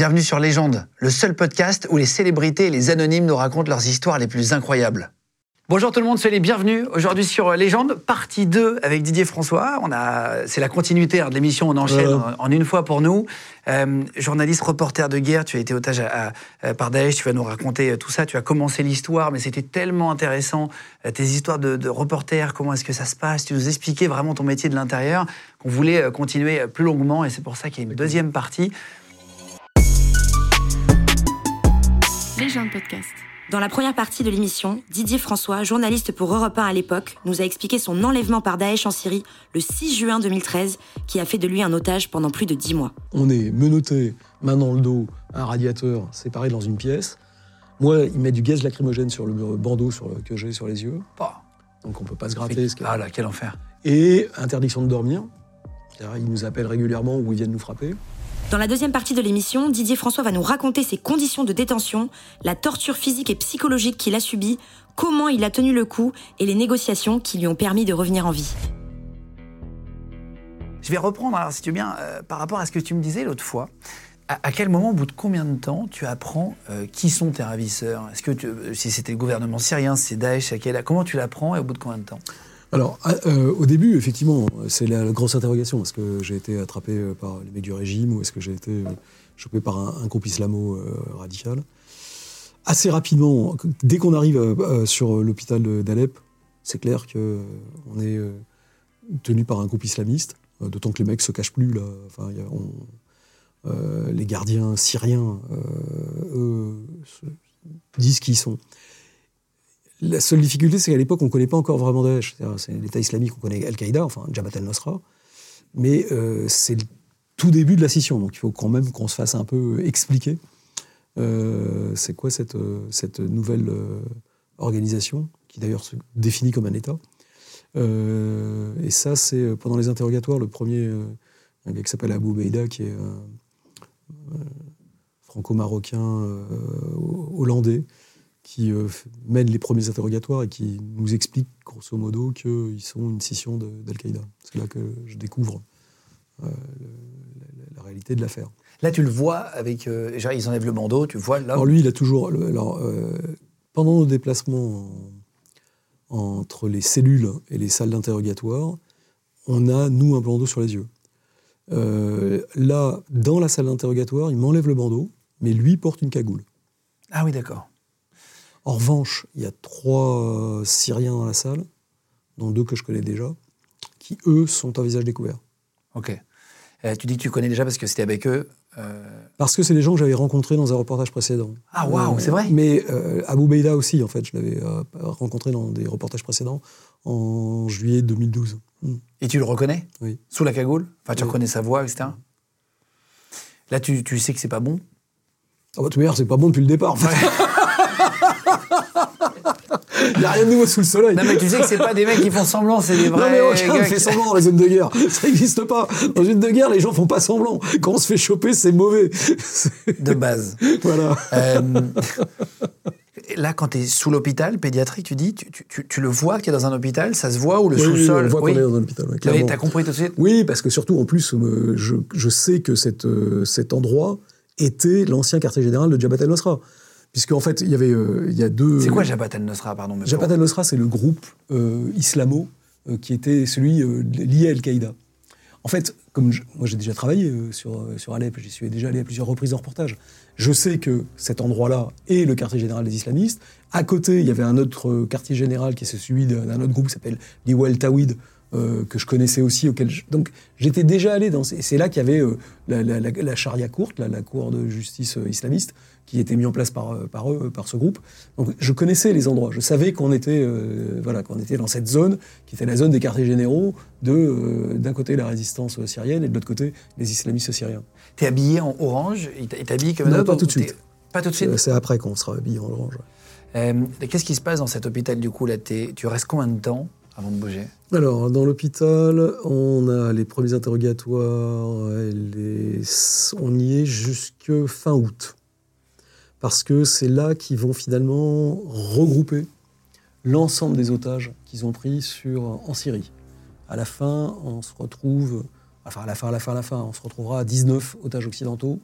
Bienvenue sur Légende, le seul podcast où les célébrités et les anonymes nous racontent leurs histoires les plus incroyables. Bonjour tout le monde, soyez les bienvenus. Aujourd'hui sur Légende, partie 2 avec Didier François. On a, c'est la continuité hein, de l'émission, on enchaîne Euh. en, en une fois pour nous. Euh, journaliste, reporter de guerre, tu as été otage à- à- par Daesh, tu vas nous raconter euh, tout ça. Tu as commencé l'histoire, mais c'était tellement intéressant. euh, tes histoires de, de reporter, comment est-ce que ça se passe Tu nous expliquais vraiment ton métier de l'intérieur, qu'on voulait euh, continuer euh, plus longuement, et c'est pour ça qu'il y a une deuxième partie. Légende podcast. Dans la première partie de l'émission, Didier François, journaliste pour Europe 1 à l'époque, nous a expliqué son enlèvement par Daesh en Syrie le 6 juin 2013, qui a fait de lui un otage pendant plus de 10 mois. On est menotté, main dans le dos, un radiateur séparé dans une pièce. Moi, il met du gaz lacrymogène sur le bandeau sur le- que j'ai sur les yeux, Bah, donc on peut pas se gratter. ce Ah là, quel enfer. Et interdiction de dormir. Ils nous appellent régulièrement ou ils viennent nous frapper. Dans la deuxième partie de l'émission, Didier François va nous raconter ses conditions de détention, la torture physique et psychologique qu'il a subie, comment il a tenu le coup et les négociations qui lui ont permis de revenir en vie. Je vais reprendre, si tu veux bien, euh, par rapport à ce que tu me disais l'autre fois. À, quel moment, au bout de combien de temps, tu apprends euh, qui sont tes ravisseurs? Euh, si c'était le gouvernement syrien, c'est Daesh, à quel- comment tu l'apprends et au bout de combien de temps? Alors, euh, au début, effectivement, c'est la, grosse interrogation. Est-ce que j'ai été attrapé euh, par les mecs du régime ou est-ce que j'ai été euh, chopé par un, groupe islamo-radical Assez rapidement, dès qu'on arrive sur l'hôpital d'Alep, c'est clair qu'on est tenu par un groupe islamiste, d'autant que les mecs se cachent plus. Là. Enfin, les gardiens syriens, eux, se- disent qui ils sont. La seule difficulté, c'est qu'à l'époque, on ne connaît pas encore vraiment Daesh. C'est l'État islamique, on connaît Al-Qaïda, enfin Jabhat al-Nusra, mais euh, c'est le tout début de la scission, donc il faut quand même qu'on se fasse un peu expliquer euh, c'est quoi cette, euh, nouvelle organisation, qui d'ailleurs se définit comme un État. Et ça, c'est pendant les interrogatoires, le premier, un gars qui s'appelle Abou Beida, qui est franco-marocain hollandais, qui euh, mène les premiers interrogatoires et qui nous explique grosso modo qu'ils sont une scission d'Al-Qaïda. C'est là que je découvre euh, le- la, la réalité de l'affaire. Là, tu le vois avec. euh, genre, ils enlèvent le bandeau, tu vois là. Alors lui, il a toujours... le- Alors, euh, pendant nos déplacements en- entre les cellules et les salles d'interrogatoire, on a, nous, un bandeau sur les yeux. Euh, là, dans la salle d'interrogatoire, il m'enlève le bandeau, mais lui porte une cagoule. Ah oui, d'accord. En revanche, il y a trois euh, Syriens dans la salle, dont deux que je connais déjà, qui, eux, sont à visage découvert. Ok. Euh, tu dis que tu connais déjà parce que c'était avec eux. euh, Parce que c'est des gens que j'avais rencontrés dans un reportage précédent. Ah, waouh, c'est vrai Mais euh, Abou Beida aussi, en fait, je l'avais rencontré dans des reportages précédents en juillet 2012. Mm. Et tu le reconnais? Oui. Sous la cagoule? Enfin, tu Oui. reconnais sa voix, etc. Là, tu, tu sais que c'est pas bon? Ah bah, de toute manière, c'est pas bon depuis le départ. en fait. Il n'y a rien de nouveau sous le soleil. Non, mais tu sais que c'est pas des mecs qui font semblant, c'est des Non, vrais. mais aucun ne fait semblant dans les zones de guerre. Ça n'existe pas. Dans une zone de guerre, les gens font pas semblant. Quand on se fait choper, c'est mauvais. De base. voilà. Euh, là, quand tu es sous l'hôpital pédiatrique, tu dis, tu, tu- tu- tu le vois qu'il est dans un hôpital, ça se voit ou le Oui, oui, sous-sol? on voit Oui. qu'on est dans un hôpital. clairement. T'as compris tout de suite? Oui, parce que surtout, en plus, euh, je, je sais que cette, euh, cet endroit était l'ancien quartier général de Jabhat al-Nusra. Puisqu'en fait, il y avait euh, il y a deux... C'est quoi Jabhat al-Nusra, pardon mais Jabhat al-Nusra, c'est le groupe euh, islamo euh, qui était celui lié à Al-Qaïda. En fait, comme je- moi j'ai déjà travaillé sur, sur Alep, j'y suis déjà allé à plusieurs reprises en reportage, je sais que cet endroit-là est le quartier général des islamistes. À côté, il y avait un autre quartier général qui est celui d'un autre groupe qui s'appelle l'Iwal Tawid, euh, que je connaissais aussi. Auquel je- Donc j'étais déjà allé dans... ces- C'est là qu'il y avait euh, la, la- la- la charia courte, la, la cour de justice euh, islamiste, qui était mis en place par, euh, par eux, par ce groupe. Donc je connaissais les endroits. Je savais qu'on était, euh, voilà, qu'on était dans cette zone, qui était la zone des quartiers généraux, de euh, d'un côté la résistance syrienne et de l'autre côté les islamistes syriens. T'es habillé en orange Il t'habille comme Non, un autre pas tout de suite. Pas tout de suite? C'est après qu'on sera habillé en orange. Euh, Qu'est-ce qui se passe dans cet hôpital du coup là? Tu restes combien de temps avant de bouger? Alors, dans l'hôpital, on a les premiers interrogatoires, les- on y est jusque fin août. Parce que c'est là qu'ils vont finalement regrouper l'ensemble des otages qu'ils ont pris sur, en Syrie. À la fin, on se retrouve, enfin à la fin, à la fin, à la fin, on se retrouvera à 19 otages occidentaux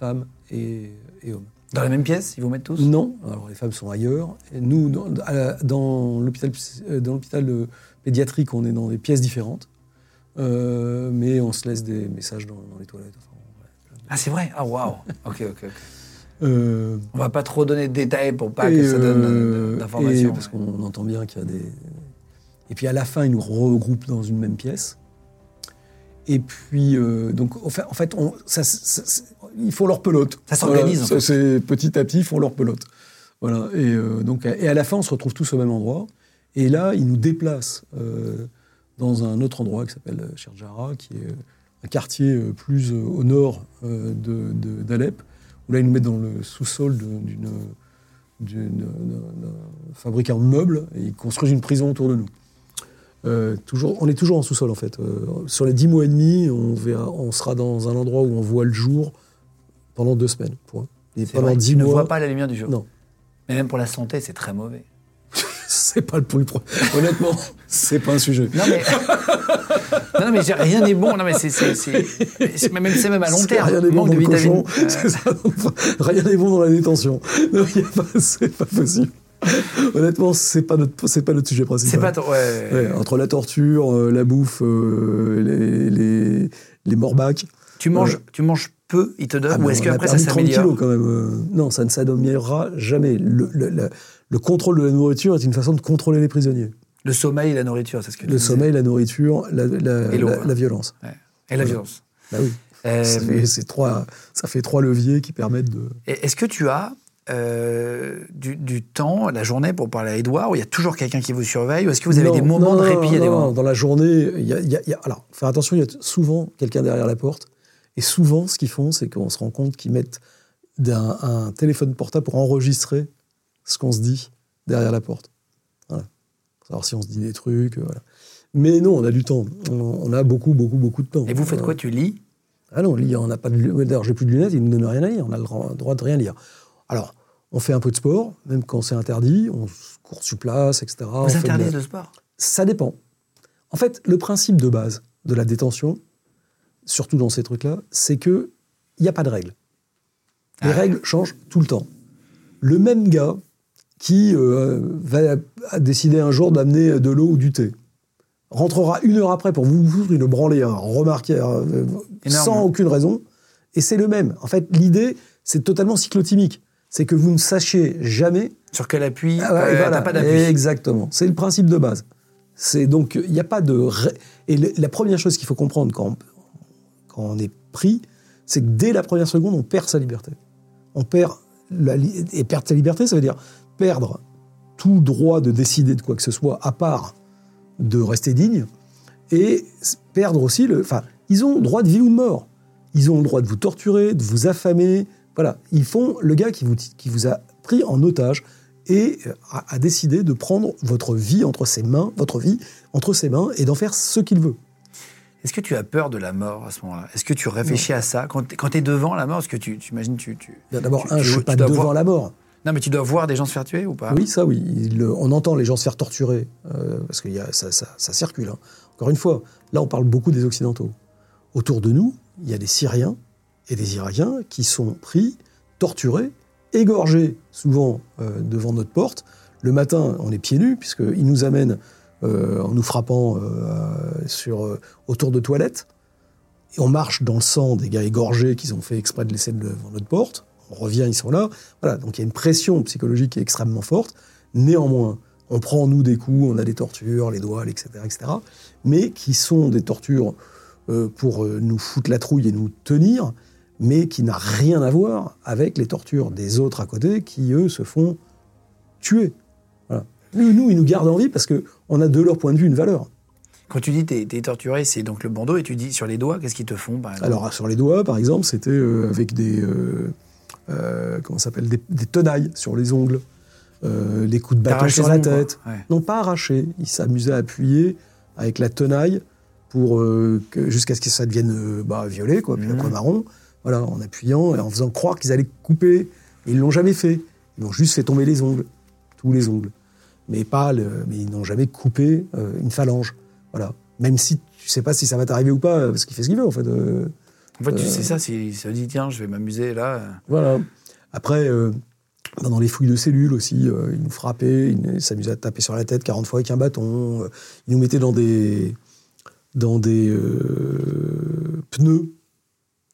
femmes et, et hommes. Dans la même pièce, ils vous mettent tous? Non, alors les femmes sont ailleurs. Et nous, dans, dans l'hôpital euh, euh, pédiatrique, on est dans des pièces différentes. Euh, mais on se laisse des messages dans, dans les toilettes. Enfin, ouais. Ah, c'est vrai? Ah, waouh Ok, ok, ok. Euh, On va pas trop donner de détails pour pas que ça donne euh, euh, d'informations. Parce qu'on entend bien qu'il y a des. Et puis à la fin, ils nous regroupent dans une même pièce. Et puis, euh, donc, en fait, en fait on, ça, ça- ça- ils font leur pelote. Ça s'organise, en Voilà, fait. petit à petit, ils font leur pelote. Voilà. Et, donc, et à la fin, on se retrouve tous au même endroit. Et là, ils nous déplacent dans un autre endroit qui s'appelle Sherjara, qui est un quartier plus au nord euh, de- de- d'Alep, où là, ils nous mettent dans le sous-sol d'une d'une- d'un- d'un fabricant de meubles et ils construisent une prison autour de nous. Euh, toujours, on est toujours en sous-sol en fait. Euh, sur les dix mois et demi, on, verra- on sera dans un endroit où on voit le jour pendant deux semaines. Point. Et pendant vrai, dix tu ne vois pas la lumière du jour. Non. Mais même pour la santé, c'est très mauvais. C'est pas le plus pro- Honnêtement, c'est pas un sujet. Non mais, non, non, mais rien n'est bon. Non mais c'est même, c'est même à long terme. Rien n'est bon dans le cochon. c'est ça. rien n'est bon dans la détention. Non, c'est pas possible. Honnêtement, c'est pas notre, c'est pas notre sujet principal. C'est pas ouais. Ouais, entre la torture, euh, la bouffe, euh, les, les, les morbacs. Tu manges, tu manges peu, ils te donnent, Ah, ou est-ce qu'après ça perdu 30 s'améliore kilos quand même. euh, non, ça ne s'améliorera jamais. Le, le- le- le contrôle de la nourriture est une façon de contrôler les prisonniers. Le sommeil et la nourriture, c'est ce que tu Le disais. sommeil, la nourriture, la, la- Et l'eau, la- violence. Ouais. Et la violence. Bah oui. Euh, Ça fait- c'est trois, ça fait trois leviers qui permettent de. Est-ce que tu as euh, du, du temps, la journée, pour parler à Edouard, où il y a toujours quelqu'un qui vous surveille, ou est-ce que vous avez Non, des moments non, de répit et des non, moments Dans la journée, il y a, il y a- il y a- alors, faire attention, il y a souvent quelqu'un derrière la porte. Et souvent, ce qu'ils font, c'est qu'on se rend compte qu'ils mettent d'un- un téléphone portable pour enregistrer ce qu'on se dit derrière la porte. Voilà. Pour savoir si on se dit des trucs. euh, voilà. Mais non, on a du temps. On, on a beaucoup, beaucoup, beaucoup de temps. Et vous faites Euh, quoi Tu lis? Ah non, lit, on n'a pas de D'ailleurs, j'ai plus de lunettes, ils ne nous donnent rien à lire. On a le droit- de rien lire. Alors, on fait un peu de sport, même quand c'est interdit. On court sur place, etc. On Vous de la- interdisez le sport? Ça dépend. En fait, le principe de base de la détention, surtout dans ces trucs-là, c'est que il n'y a pas de règles. Les Ah. règles changent tout le temps. Le même gars qui euh, va décider un jour d'amener de l'eau ou du thé rentrera une heure après pour vous foutre une branlée, hein, remarquez, euh, Énorme. sans aucune raison, et c'est le même. En fait, l'idée, c'est totalement cyclotimique. C'est que vous ne sachiez jamais Sur quel appui ah ouais, Euh, voilà. Pas d'appui. Exactement. C'est le principe de base. C'est donc il n'y a pas de ré- et le- la première chose qu'il faut comprendre quand on, quand on est pris, c'est que dès la première seconde, on perd sa liberté. On perd la li- et perdre sa liberté, ça veut dire perdre tout droit de décider de quoi que ce soit à part de rester digne et perdre aussi le. Enfin, ils ont le droit de vie ou de mort. Ils ont le droit de vous torturer, de vous affamer. Voilà, ils font le gars qui vous, qui vous a pris en otage et euh, a, a décidé de prendre votre vie entre ses mains, votre vie entre ses mains et d'en faire ce qu'il veut. Est-ce que tu as peur de la mort à ce moment-là? Est-ce que tu réfléchis à ça? Quand tu es devant la mort, est-ce que tu, tu imagines tu, tu... D'abord, tu- un, tu- je suis tu pas devant voir- la mort. Non, mais tu dois voir des gens se faire tuer ou pas? Oui, ça oui. On entend les gens se faire torturer, euh, parce que ça, circule. hein. Encore une fois, là on parle beaucoup des Occidentaux. Autour de nous, il y a des Syriens et des Irakiens qui sont pris, torturés, égorgés, souvent euh, devant notre porte. Le matin, on est pieds nus, puisqu'ils nous amènent euh, en nous frappant autour de toilettes. Et on marche dans le sang des gars égorgés qu'ils ont fait exprès de laisser devant notre porte. On revient, ils sont là. Voilà, donc il y a une pression psychologique qui est extrêmement forte. Néanmoins, on prend nous des coups, on a des tortures, les doigts, etc., etc., mais qui sont des tortures euh, pour euh, nous foutre la trouille et nous tenir, mais qui n'a rien à voir avec les tortures des autres à côté qui, eux, se font tuer. Voilà. Nous, nous, ils nous gardent en vie parce qu'on a de leur point de vue une valeur. Quand tu dis t'es es torturé, c'est donc le bandeau, et tu dis sur les doigts, qu'est-ce qu'ils te font par exemple? Alors, sur les doigts, par exemple, c'était euh, avec des. euh, euh, comment s'appelle des, des tenailles sur les ongles, euh, les coups de bâton sur la tête. Ouais. Non, pas arrachés. Ils s'amusaient à appuyer avec la tenaille pour euh, jusqu'à ce que ça devienne euh, bah, violet, quoi, puis Mhm. après marron. Voilà, en appuyant et en faisant croire qu'ils allaient couper. Et ils l'ont jamais fait. Ils ont juste fait tomber les ongles, tous les ongles. Mais pas le, mais ils n'ont jamais coupé une phalange. Voilà. Même si tu sais pas si ça va t'arriver ou pas, parce qu'il fait ce qu'il veut en fait. Euh, En fait, tu sais ça, s'il se dit, tiens, je vais m'amuser là. Voilà. Après, euh, dans les fouilles de cellules aussi, euh, ils nous frappaient, ils s'amusaient à taper sur la tête 40 fois avec un bâton. euh, ils nous mettaient dans des, dans des euh, pneus,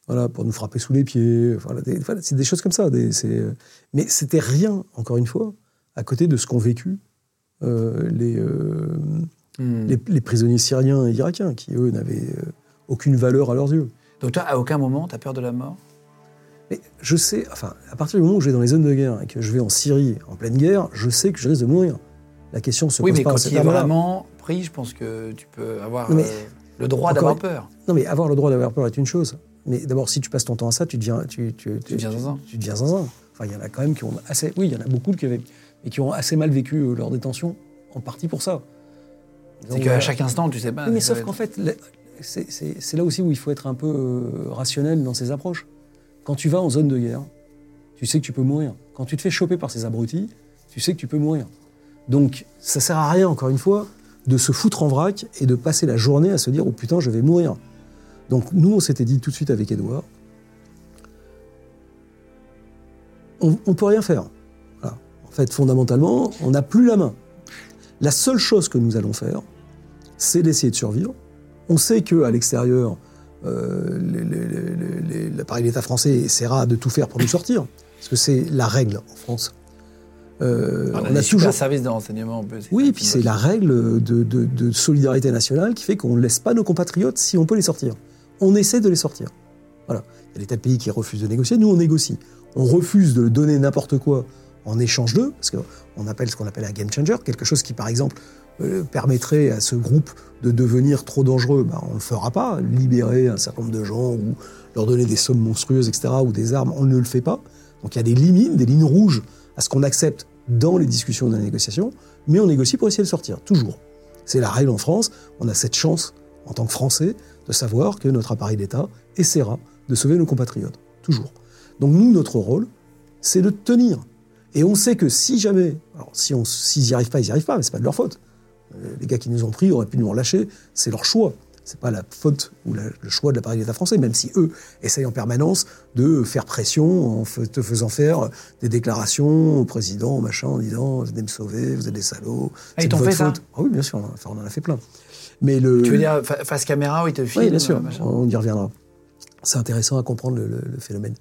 voilà, pour nous frapper sous les pieds. Voilà, c'est des choses comme ça. des- euh, mais c'était rien, encore une fois, à côté de ce qu'ont vécu euh, les, euh, Hmm. les, les prisonniers syriens et irakiens, qui, eux, n'avaient euh, aucune valeur à leurs yeux. Donc toi, à aucun moment, t'as peur de la mort Mais je sais, enfin, à partir du moment où je vais dans les zones de guerre et que je vais en Syrie en pleine guerre, je sais que je risque de mourir. La question se Oui, pose mais pas à quand cet il est vraiment pris, je pense que tu peux avoir mais- euh, le droit d'avoir peur. Non, mais avoir le droit d'avoir peur est une chose. Mais d'abord, si tu passes ton temps à ça, tu deviens, tu, tu, Tu deviens zinzin. Tu deviens zinzin. Enfin, il y en a quand même qui ont assez. Oui, il y en a beaucoup qui avaient, mais qui ont assez mal vécu euh, leur détention, en partie pour ça. C'est qu'à chaque instant, tu sais pas. Oui, mais sauf qu'en fait, c'est- là aussi où il faut être un peu euh, rationnel dans ses approches. Quand tu vas en zone de guerre, tu sais que tu peux mourir. Quand tu te fais choper par ces abrutis, tu sais que tu peux mourir. Donc, ça sert à rien, encore une fois, de se foutre en vrac et de passer la journée à se dire « Oh putain, je vais mourir ». Donc, nous, on s'était dit tout de suite avec Edouard, on ne peut rien faire. En fait, fondamentalement, on n'a plus la main. La seule chose que nous allons faire, c'est d'essayer de survivre. On sait qu'à l'extérieur, euh, l'appareil d'État français essaiera de tout faire pour nous sortir, parce que c'est la règle en France. Euh, on a, on toujours. services de renseignement. Oui, puis c'est la règle de, de- de solidarité nationale qui fait qu'on ne laisse pas nos compatriotes si on peut les sortir. On essaie de les sortir. Voilà. Il y a des tas de pays qui refusent de négocier. Nous, on négocie. On refuse de donner n'importe quoi en échange d'eux, parce qu'on appelle ce qu'on appelle un game changer, quelque chose qui, par exemple, permettrait à ce groupe de devenir trop dangereux. Ben, on ne le fera pas. Libérer un certain nombre de gens ou leur donner des sommes monstrueuses, etc., ou des armes, on ne le fait pas. Donc il y a des limites, des lignes rouges à ce qu'on accepte dans les discussions de la négociation, mais on négocie pour essayer de sortir, toujours. C'est la règle en France. On a cette chance, en tant que Français, de savoir que notre appareil d'État essaiera de sauver nos compatriotes, toujours. Donc nous, notre rôle, c'est de tenir. Et on sait que si jamais, alors si on, s'ils n'y arrivent pas, ils n'y arrivent pas, mais c'est pas de leur faute. Euh, les gars qui nous ont pris auraient pu nous relâcher, c'est leur choix. C'est pas la faute ou la- le choix de l'appareil d'État français, même si eux essayent en permanence de faire pression en te faisant faire des déclarations au président, machin, en disant venez me sauver, vous êtes des salauds. Ah, c'est ils de t'ont votre fait ça faute. Ah oui, bien sûr, on en a- enfin, on en a fait plein. Mais le, Tu veux dire fa- face caméra où ils te filment oui, bien sûr, machin. on y reviendra. C'est intéressant à comprendre le, le- le phénomène.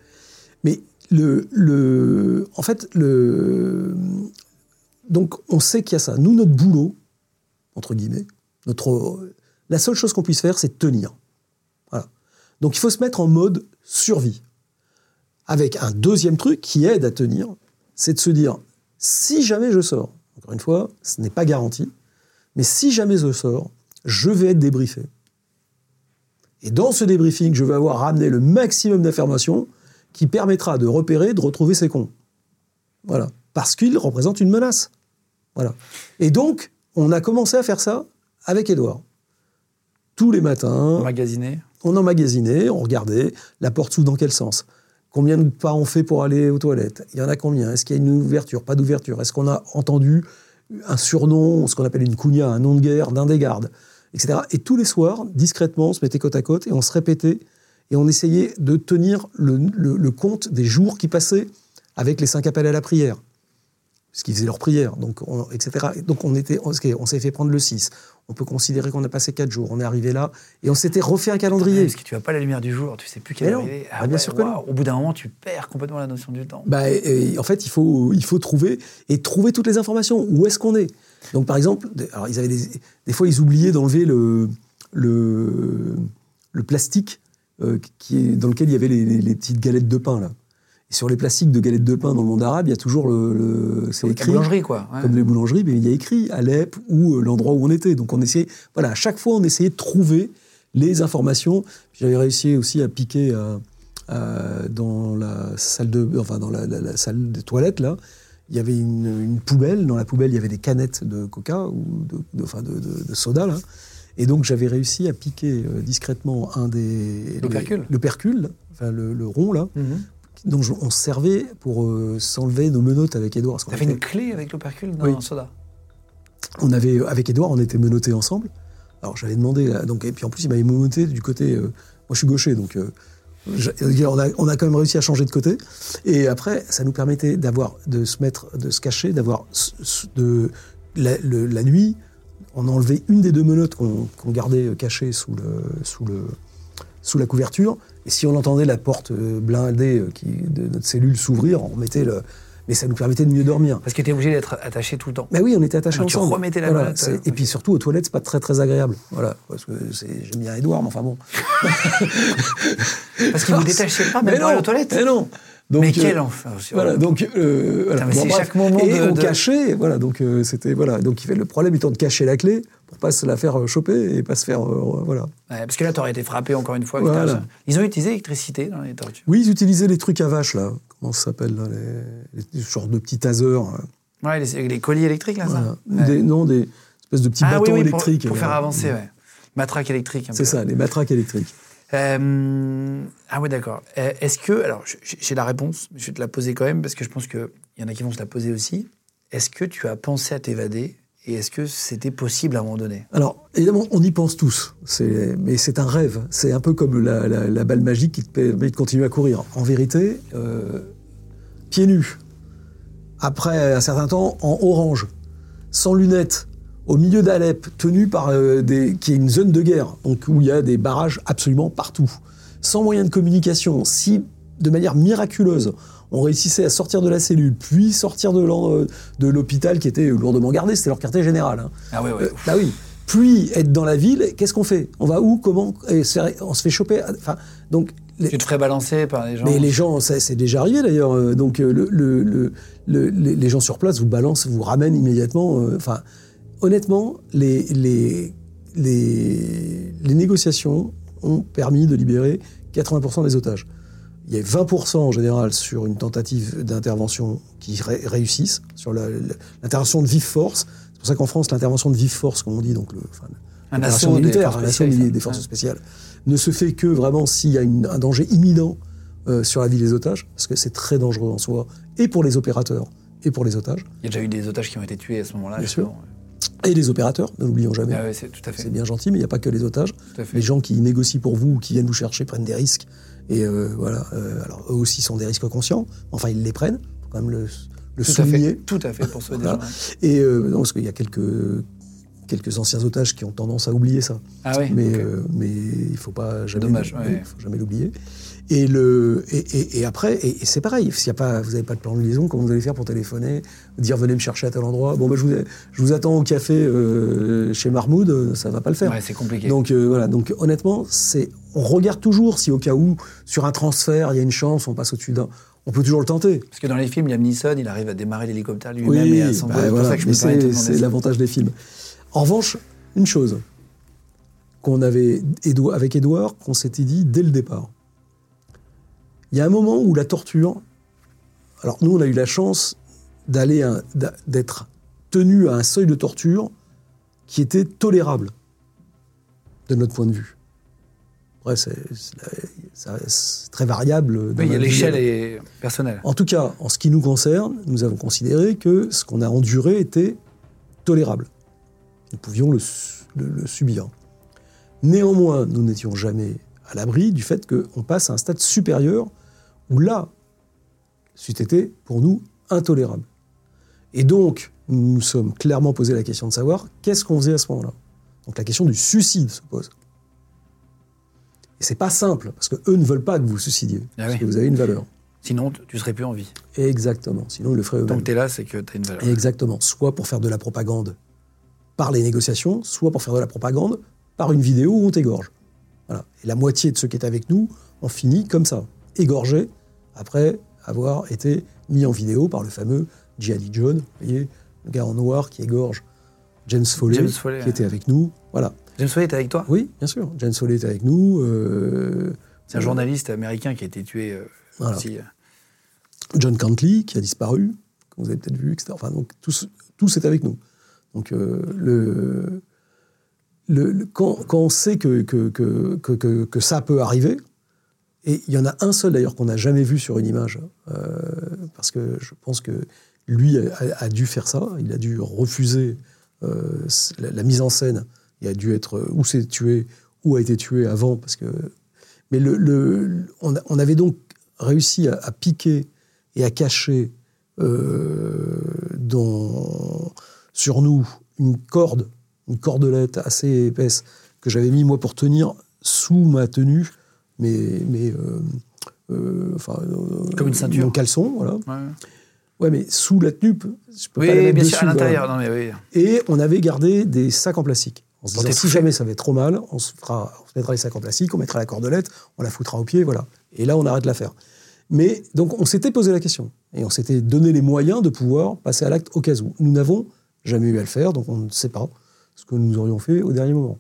Mais le, le, en fait, le, donc on sait qu'il y a ça. Nous, notre boulot, entre guillemets, la seule chose qu'on puisse faire, c'est tenir. Voilà. Donc il faut se mettre en mode survie. Avec un deuxième truc qui aide à tenir, c'est de se dire, si jamais je sors, encore une fois, ce n'est pas garanti, mais si jamais je sors, je vais être débriefé. Et dans ce débriefing, je vais avoir ramené le maximum d'informations qui permettra de repérer, de retrouver ces cons. Voilà. Parce qu'ils représentent une menace. Voilà. Et donc, on a commencé à faire ça avec Edouard. Tous les matins, on emmagasinait, on regardait la porte s'ouvre dans quel sens? Combien de pas on fait pour aller aux toilettes? Il y en a combien? Est-ce qu'il y a une ouverture? Pas d'ouverture Est-ce qu'on a entendu un surnom, ce qu'on appelle une cugna, un nom de guerre d'un des gardes, etc. Et tous les soirs, discrètement, on se mettait côte à côte et on se répétait et on essayait de tenir le, le- le compte des jours qui passaient avec les cinq appels à la prière. Puisqu'ils faisaient leur prière, donc on- etc. Et Donc on, était, on, on s'est fait prendre le 6. On peut considérer qu'on a passé 4 jours. On est arrivé là et on s'était refait un calendrier. Parce que tu n'as pas la lumière du jour, tu sais plus quelle heure il est. Ah, bien sûr que non. Au bout d'un moment, tu perds complètement la notion du temps. Bah, et- en fait, il faut, il faut trouver et trouver toutes les informations. Où est-ce qu'on est? Donc, par exemple, des- alors ils avaient des, des fois, ils oubliaient d'enlever le, le, le plastique euh, qui est, dans lequel il y avait les, les- les petites galettes de pain là. Sur les plastiques de galettes de pain dans le monde arabe, il y a toujours le, le- c'est écrit boulangerie, quoi. ouais. comme les boulangeries, mais il y a écrit Alep ou euh, l'endroit où on était. Donc on essayait, voilà, à chaque fois on essayait de trouver les informations. J'avais réussi aussi à piquer euh, euh, dans la salle de, enfin dans la, la- la salle des toilettes là. Il y avait une, une poubelle. Dans la poubelle, il y avait des canettes de coca ou de, de- enfin de, de- de soda là. Et donc j'avais réussi à piquer discrètement un des le, enfin le, le rond là. Mhm. Donc je- on se servait pour euh, s'enlever nos menottes avec Edouard. fait était- une clé avec l'opercule dans Oui. un soda. on avait avec Edouard, on était menottés ensemble. Alors j'avais demandé, là, donc et puis en plus il m'avait menotté du côté, euh, moi je suis gaucher, donc euh, on, a, on a quand même réussi à changer de côté. Et après, ça nous permettait d'avoir, de se mettre, de se cacher, d'avoir de la, le- la nuit. On enlevait une des deux menottes qu'on qu'on gardait cachées sous, le, sous, le, sous la couverture. Et si on entendait la porte euh, blindée euh, qui, de notre cellule s'ouvrir, on remettait le. Mais ça nous permettait de mieux dormir. Parce que tu obligé d'être attaché tout le temps. Mais oui, on était attachés Ah, tu ensemble. remettais la Voilà, euh, Et puis surtout, aux toilettes, c'est pas très très agréable. Voilà, parce que c'est- j'aime bien Edouard, mais enfin bon. Parce que vous détachiez pas, Mais même aller non, aux toilettes. Mais non. Donc, Mais euh, quel enfer. Voilà, donc euh, voilà. Putain, mais c'est bref. chaque moment et de- on de- cachait, voilà, donc euh, c'était voilà, donc le problème étant de cacher la clé pour pas se la faire euh, choper et pas se faire euh, voilà. Ouais, parce que là, tu aurais été frappé encore une fois. Voilà. Ils ont utilisé l'électricité dans les tortues. Oui, ils utilisaient les trucs à vache là, comment ça s'appelle les, les genres de petits tasers. euh, Ouais, les, les colliers électriques, là, voilà. ça Ouais. des, non, des espèces de petits Ah bâtons oui, électriques. Pour, faire avancer, ouais. Matraque électrique. C'est ça, les matraques électriques. Euh, ah ouais, d'accord. Est-ce que, alors j'ai la réponse, mais je vais te la poser quand même parce que je pense qu'il y en a qui vont se la poser aussi. Est-ce que tu as pensé à t'évader et est-ce que c'était possible à un moment donné? Alors, évidemment, on y pense tous, mais c'est un rêve. C'est un peu comme la balle magique qui te permet de continuer à courir. En vérité, euh, pieds nus, après un certain temps, en orange, sans lunettes, au milieu d'Alep, tenu par euh, des, qui est une zone de guerre, donc où il y a des barrages absolument partout, sans moyen de communication, si de manière miraculeuse on réussissait à sortir de la cellule, puis sortir de euh, l'hôpital qui était lourdement gardé, c'était leur quartier général. hein. Ah ouais, ouais. Euh, bah oui. Puis être dans la ville, qu'est-ce qu'on fait? On va où? Comment? Et On se fait choper. Enfin, donc. les- Tu te ferais balancer par les gens mais les gens, c'est déjà arrivé d'ailleurs. euh, Donc le, le- le- le- les, gens sur place vous balancent, vous ramènent immédiatement. Enfin, honnêtement, les, les, les, les négociations ont permis de libérer 80% des otages. Il y a 20% en général sur une tentative d'intervention qui ré- réussissent, sur l'intervention de vive force. C'est pour ça qu'en France, l'intervention de vive force, comme on dit, donc le, enfin, Un l'opération assaut des militaire, un assaut des forces spéciales, ne se fait que vraiment s'il y a une- un danger imminent euh, sur la vie des otages, parce que c'est très dangereux en soi, et pour les opérateurs, et pour les otages, Il y a déjà eu des otages qui ont été tués à ce moment-là. Bien justement. Et les opérateurs, ne l'oublions jamais. Ah ouais, c'est tout à C'est fait. bien gentil, mais il n'y a pas que les otages. À. Les gens qui négocient pour vous, ou qui viennent vous chercher, prennent des risques. Et euh, voilà, euh, alors eux aussi sont des risques conscients. Enfin, ils les prennent. Faut quand même le, le Tout à souligner. fait. Tout à fait pour des Voilà. gens. Et euh, non, parce qu'il y a quelques quelques anciens otages qui ont tendance à oublier ça. Ah oui. mais il faut pas jamais Dommage, ouais. il faut jamais l'oublier. Et le et, et- et après et, et c'est pareil. S'il y a pas vous n'avez pas de plan de liaison, comment vous allez faire pour téléphoner, dire venez me chercher à tel endroit? Bon ben je vous je vous attends au café euh, chez Marmoud, ça va pas le faire. Ouais, c'est compliqué. Donc euh, voilà, donc honnêtement, c'est on regarde toujours si au cas où sur un transfert il y a une chance, on passe au-dessus d'un, on peut toujours le tenter. Parce que dans les films, Liam Neeson, il arrive à démarrer l'hélicoptère lui-même et à Oui, s'envoler. bah voilà, c'est c'est l'avantage des films. En revanche, une chose qu'on avait avec Édouard, qu'on s'était dit dès le départ. Il y a un moment où la torture. Alors nous, on a eu la chance d'aller d'être tenu à un seuil de torture qui était tolérable de notre point de vue. Après, c'est très variable. dans Oui, il y a la vie. l'échelle est personnelle. En tout cas, en ce qui nous concerne, nous avons considéré que ce qu'on a enduré était tolérable. Nous pouvions le- le subir. Néanmoins, nous n'étions jamais à l'abri du fait qu'on passe à un stade supérieur où là, c'eût été pour nous intolérable. Et donc, nous nous sommes clairement posé la question de savoir qu'est-ce qu'on faisait à ce moment-là? Donc la question du suicide se pose. Et c'est pas simple, parce que eux ne veulent pas que vous vous suicidiez, Ah parce oui. que vous avez une valeur. Sinon, tu serais plus en vie. Exactement. Sinon, ils le feraient Tant eux-mêmes. que tu es là, c'est que tu as une valeur. Exactement. Soit pour faire de la propagande par les négociations, soit pour faire de la propagande par une vidéo où on t'égorge. Voilà. Et la moitié de ceux qui étaient avec nous ont fini comme ça, égorgés, après avoir été mis en vidéo par le fameux Jihadi John, vous voyez, le gars en noir qui égorge James Foley, James Foley, qui ouais. était avec nous. Voilà. James Foley était avec toi? Oui, bien sûr. James Foley était avec nous. euh, C'est un journaliste américain qui a été tué euh, Voilà. aussi. John Cantley, qui a disparu, que vous avez peut-être vu, etc. Enfin, donc, tous, tous est avec nous. Donc, euh, le, le, le- quand, quand on sait que, que, que- que ça peut arriver, et il y en a un seul d'ailleurs qu'on n'a jamais vu sur une image, euh, parce que je pense que lui a, dû faire ça, il a dû refuser euh, la, mise en scène, il a dû être ou s'est tué ou a été tué avant, parce que Mais on, avait donc réussi à, piquer et à cacher euh, sur nous une corde, une cordelette assez épaisse que j'avais mis moi pour tenir sous ma tenue, mais, mais euh, euh, enfin, euh, Comme une ceinture. Mon caleçon, voilà. Ouais. Ouais, mais sous la tenue, je peux Oui, pas la oui, mettre bien dessus. sûr, à voilà. l'intérieur. Non, mais oui. Et on avait gardé des sacs en plastique. On se Pour disait, si jamais ça va être trop mal, on se, fera, on se mettra les sacs en plastique, on mettra la cordelette, on la foutra au pied, voilà. Et là, on arrête l'affaire. Mais donc, on s'était posé la question. Et on s'était donné les moyens de pouvoir passer à l'acte au cas où. Nous n'avons jamais eu à le faire, donc on ne sait pas ce que nous aurions fait au dernier moment.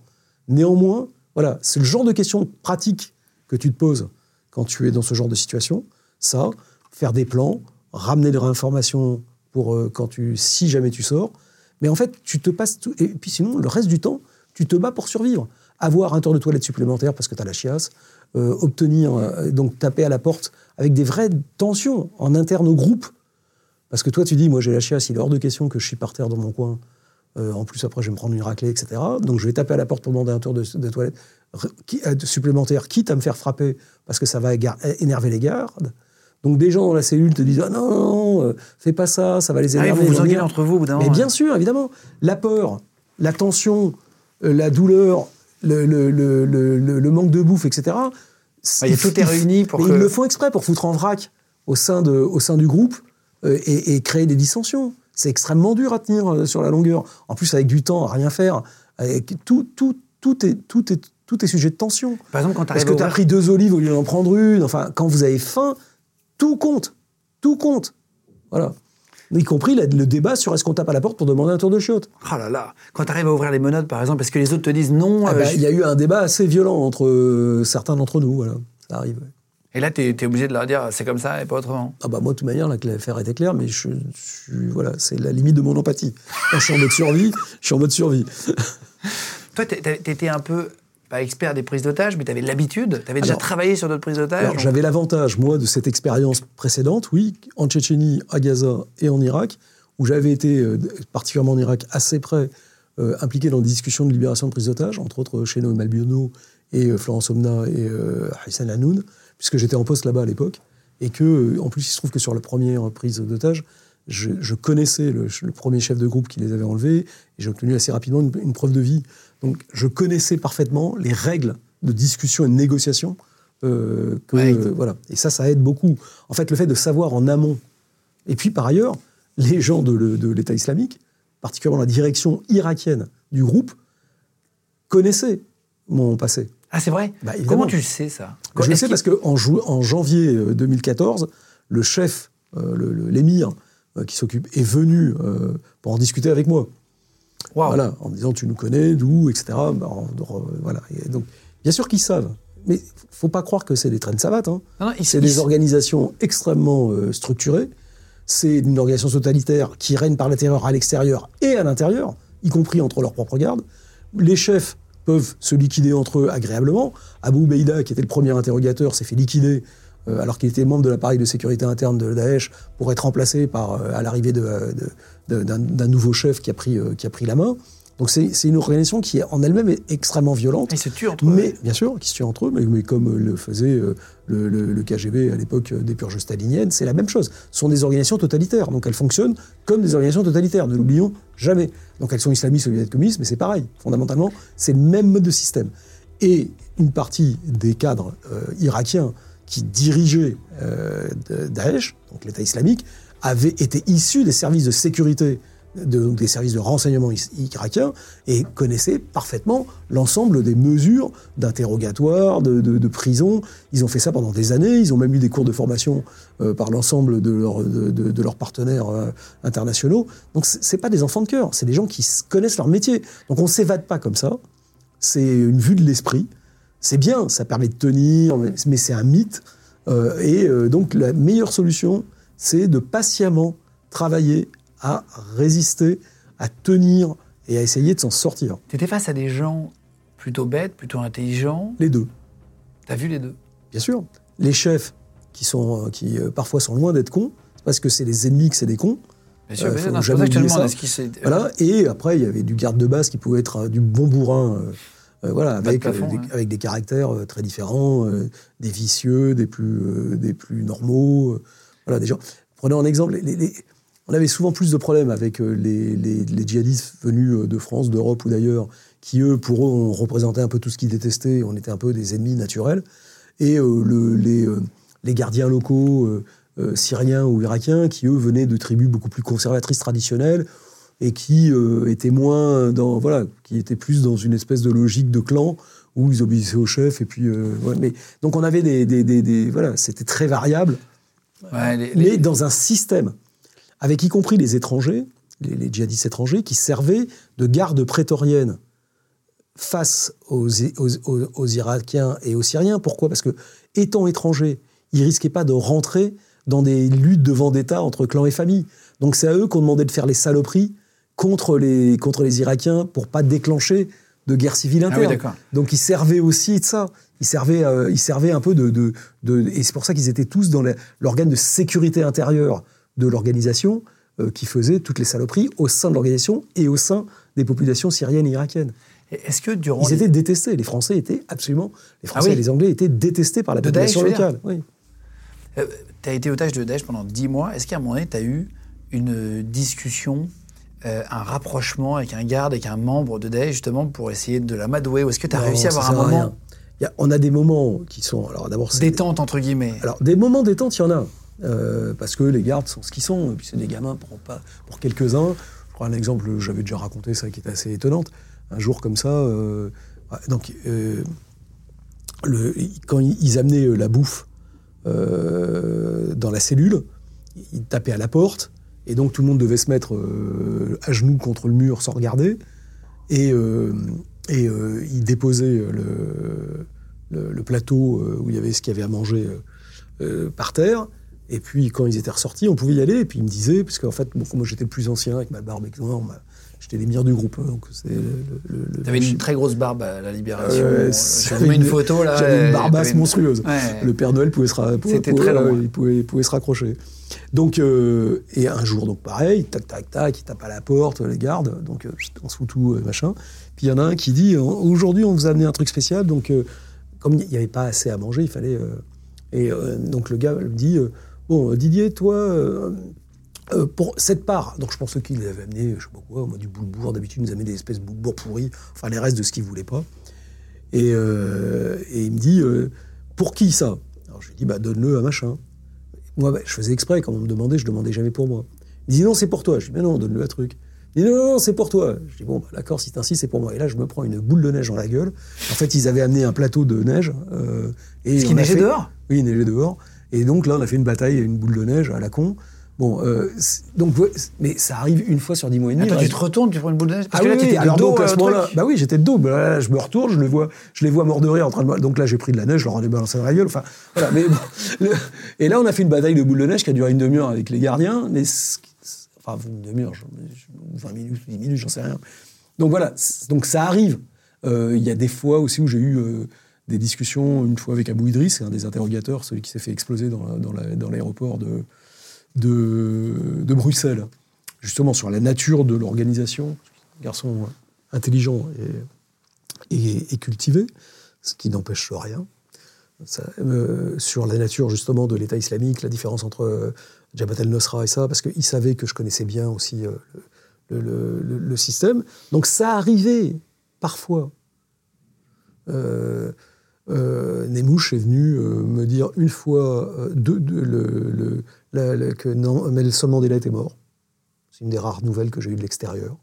Néanmoins, voilà, c'est le genre de questions pratiques que tu te poses quand tu es dans ce genre de situation. Ça, faire des plans, ramener des informations pour euh, quand tu, si jamais tu sors. Mais en fait, tu te passes tout. Et puis sinon, le reste du temps, tu te bats pour survivre. Avoir un tour de toilette supplémentaire parce que tu as la chiasse, euh, obtenir, euh, donc taper à la porte avec des vraies tensions en interne au groupe. Parce que toi, tu dis, moi j'ai la chiasse, il est hors de question que je suis par terre dans mon coin. Euh, en plus, après, je vais me prendre une raclée, etc. Donc, je vais taper à la porte pour demander un tour de, de toilette euh, supplémentaire, quitte à me faire frapper parce que ça va énerver les gardes. Donc, des gens dans la cellule te disent Ah non, non, non, euh, fais pas ça, ça va les Ah énerver. vous vous venir. entre vous au bout d'un Mais bien sûr, évidemment. La peur, la tension, la douleur, le, le- le- le- le- le manque de bouffe, etc. Ah, il tout est réuni pour mais que- Ils le font exprès pour foutre en vrac au sein, de, au sein du groupe euh, et, et créer des dissensions. C'est extrêmement dur à tenir euh, sur la longueur. En plus, avec du temps, à rien faire. Avec tout, tout, tout, est, tout, est, tout est sujet de tension. Par exemple, quand Parce que tu as pris deux olives au lieu d'en prendre une. Enfin, quand vous avez faim, tout compte. Tout compte. Voilà. Y compris le débat sur est-ce qu'on tape à la porte pour demander un tour de chiotte. Oh là là, quand tu arrives à ouvrir les menottes, par exemple, parce que les autres te disent non, Ah euh, bah, je- Il y a eu un débat assez violent entre euh, certains d'entre nous. Voilà. Ça arrive. ouais. Et là, tu es, obligé de leur dire c'est comme ça et pas autrement. Ah bah moi, de toute manière, l'affaire était claire, mais je, voilà, c'est la limite de mon empathie. Quand je suis en mode survie, je suis en mode survie. Toi, tu étais un peu, pas expert des prises d'otages, mais tu avais l'habitude, tu avais déjà travaillé sur d'autres prises d'otages. Donc- j'avais l'avantage, moi, de cette expérience précédente, oui, en Tchétchénie, à Gaza et en Irak, où j'avais été, euh, particulièrement en Irak, assez près, euh, impliqué dans des discussions de libération de prise d'otages, entre autres chez Noël Malbiono et euh, Florence Omna et euh, Hassan Hanoun, puisque j'étais en poste là-bas à l'époque, et que, euh, en plus, il se trouve que sur la première prise d'otages, je, je connaissais le, le premier chef de groupe qui les avait enlevés, et j'ai obtenu assez rapidement une, une preuve de vie. Donc, je connaissais parfaitement les règles de discussion et de négociation. euh, que, Ouais. euh, voilà. Et ça, ça aide beaucoup. En fait, le fait de savoir en amont. Et puis, par ailleurs, les gens de l'État islamique, particulièrement la direction irakienne du groupe, connaissaient mon passé. Ah, c'est vrai? Bah. Comment tu le sais, ça? Je le sais parce qu'en en janvier euh, 2014, le chef, euh, l'émir euh, qui s'occupe, est venu euh, pour en discuter avec moi. Voilà, en me disant tu nous connais, d'où, etc. Bah, voilà. Et donc, bien sûr qu'ils savent. Mais faut pas croire que c'est des traînes savates. hein. Non, non, il- C'est il- des organisations extrêmement euh, structurées. C'est une organisation totalitaire qui règne par la terreur à l'extérieur et à l'intérieur, y compris entre leurs propres gardes. Les chefs peuvent se liquider entre eux agréablement. Abu Beida, qui était le premier interrogateur, s'est fait liquider euh, alors qu'il était membre de l'appareil de sécurité interne de Daesh pour être remplacé par, euh, à l'arrivée euh, d'un, nouveau chef qui a pris, qui a pris la main. Donc c'est, une organisation qui en elle-même est extrêmement violente. Ils se tuent entre eux. Mais bien sûr, qui se tuent entre eux, mais, mais comme le faisait euh, le, le- le KGB à l'époque euh, des purges staliniennes, c'est la même chose. Ce sont des organisations totalitaires, donc elles fonctionnent comme des organisations totalitaires, ne l'oublions jamais. Donc elles sont islamistes ou communistes, mais c'est pareil. Fondamentalement, c'est le même mode de système. Et une partie des cadres euh, irakiens qui dirigeaient euh, Daesh, donc l'État islamique, avaient été issus des services de sécurité de- donc des services de renseignement irakiens et connaissaient parfaitement l'ensemble des mesures d'interrogatoire, de, de- de prison. Ils ont fait ça pendant des années. Ils ont même eu des cours de formation euh, par l'ensemble de, leurs- de- leurs partenaires euh, internationaux. Donc c'est pas des enfants de cœur, c'est des gens qui connaissent leur métier. Donc on s'évade pas comme ça. C'est une vue de l'esprit. C'est bien, ça permet de tenir, mais mais c'est un mythe. Euh, et euh, donc la meilleure solution, c'est de patiemment travailler à résister, à tenir et à essayer de s'en sortir. Tu étais face à des gens plutôt bêtes, plutôt intelligents? Les deux, T'as vu les deux? Bien sûr. Les chefs qui, sont, euh, qui euh, parfois sont loin d'être cons, parce que c'est les ennemis que c'est des cons. Bien sûr, Euh, Non, jamais ça je Voilà. Et après, il y avait du garde de base qui pouvait être du bon bourrin, euh, Euh, voilà, de avec, plafond, des, ouais. avec des caractères très différents, des vicieux, des plus, des plus normaux. voilà, des gens. Prenons un exemple. les- les- on avait souvent plus de problèmes avec euh, les, les- les djihadistes venus euh, de France, d'Europe ou d'ailleurs, qui eux, pour eux, représenté un peu tout ce qu'ils détestaient. On était un peu des ennemis naturels. Et euh, le- les, les gardiens locaux euh, syriens ou irakiens, qui eux venaient de tribus beaucoup plus conservatrices traditionnelles et qui euh, étaient moins dans voilà, qui étaient plus dans une espèce de logique de clan où ils obéissaient au chef et puis ouais, mais donc on avait des, des, des- des- voilà, c'était très variable Ouais, les- mais dans un système avec y compris les étrangers, les, les djihadistes étrangers, qui servaient de garde prétorienne face aux, aux- aux- aux Irakiens et aux Syriens. Pourquoi? Parce que, étant étrangers, ils risquaient pas de rentrer dans des luttes de vendetta entre clans et familles. Donc c'est à eux qu'on demandait de faire les saloperies contre les, contre les Irakiens pour pas déclencher de guerre civile Ah oui, interne. Donc ils servaient aussi de ça. Ils servaient, euh, ils servaient un peu de, de, de- et c'est pour ça qu'ils étaient tous dans l'organe de sécurité intérieure de l'organisation euh, qui faisait toutes les saloperies au sein de l'organisation et au sein des populations syriennes et irakiennes. Est-ce que durant Ils étaient détestés. Les Français étaient absolument, les Français Ah oui. et les Anglais étaient détestés par la De population Daesh, locale. Oui. tu as été otage de Daesh pendant 10 mois. Est-ce qu'à un moment donné, tu as eu une discussion, euh, un rapprochement avec un garde, avec un membre de Daesh, justement, pour essayer de l'amadouer Ou est-ce que tu as Non, réussi à avoir un moment a- on a des moments qui sont, alors d'abord, détente, entre guillemets Alors, des moments détente, il y en a. Euh, parce que les gardes sont ce qu'ils sont. Et puis, c'est des gamins pour, quelques-uns. Je prends un exemple, j'avais déjà raconté ça, qui est assez étonnante. Un jour comme ça, euh, donc, euh, quand ils amenaient la bouffe dans la cellule, ils tapaient à la porte. Et donc, tout le monde devait se mettre à genoux contre le mur sans regarder. Et, ils déposaient le, le, plateau où il y avait ce qu'il y avait à manger par terre. Et puis, quand ils étaient ressortis, on pouvait y aller. Et puis, ils me disaient, parce qu'en fait, bon, moi, j'étais le plus ancien avec ma barbe m'a- j'étais l'émir du groupe. hein, Donc, c'est le, le- le- Tu avais le- une très grosse barbe à la Libération. Euh, Euh, mets avait une photo là. J'avais euh, une barbasse t'avais une- monstrueuse. Ouais. Le Père Noël pouvait se, ra- pouvait- C'était pouvait- très long, ouais, hein. il pouvait, se raccrocher. Donc, euh, et un jour, donc pareil, tac, tac, tac, il tape à la porte, les gardes, donc euh, on se fout tout, euh, machin. Puis il y en a un qui dit, euh, aujourd'hui, on vous a amené un truc spécial, donc euh, comme il n'y avait pas assez à manger, il fallait... euh, et euh, donc le gars me dit, euh, bon, Didier, toi... euh, euh, pour cette part, donc je pense qu'il avait amené, je sais pas quoi, moi, du boulebourg, d'habitude il nous amenait des espèces de boulebourg pourris, enfin les restes de ce qu'il voulait pas. Et, euh, et il me dit, euh, pour qui ça? Alors je lui dis, bah donne-le à machin. Moi, bah, je faisais exprès, quand on me demandait, je demandais jamais pour moi. Il dit, non, c'est pour toi. Je dis, mais non, donne-le à truc. Il dit, non, non, non, c'est pour toi. Je dis, bon, bah, d'accord, si t'insistes, c'est pour moi. Et là, je me prends une boule de neige dans la gueule. En fait, ils avaient amené un plateau de neige. Euh, et on qu'il neigeait fait- dehors? Oui, il neigeait dehors. Et donc là, on a fait une bataille, une boule de neige à la con. Bon, euh, donc, mais ça arrive une fois sur dix mois et demi. Attends, tu te retournes, tu prends une boule de neige? Parce Ah que oui, étais alors dos donc à ce moment-là, bah oui, j'étais de dos. Bah là, je me retourne, je les vois, je les vois mordre de rire en train de. Donc là, j'ai pris de la neige, je leur en ai balancé dans la gueule. Enfin, voilà. Mais bon, le- et là, on a fait une bataille de boules de neige qui a duré une demi-heure avec les gardiens, mais enfin une demi-heure, je- je- 20 minutes, 10 minutes, j'en sais rien. Donc voilà, donc ça arrive. Euh, Il y a des fois aussi où j'ai eu euh, des discussions, une fois avec Abou Idriss, un des interrogateurs, celui qui s'est fait exploser dans, la- dans la- dans l'aéroport de, de, de Bruxelles, justement sur la nature de l'organisation. Garçon intelligent et, et- cultivé, ce qui n'empêche rien. Euh, sur la nature justement de l'État islamique, la différence entre euh, Jabhat el-Nusra et ça, parce qu'il savait que je connaissais bien aussi euh, le- le système. Donc ça arrivait parfois. Euh, Nemouche est venu euh, me dire une fois euh, deux- deux- le- le- la- la- que non, Nelson Mandela était mort. C'est une des rares nouvelles que j'ai eues de l'extérieur.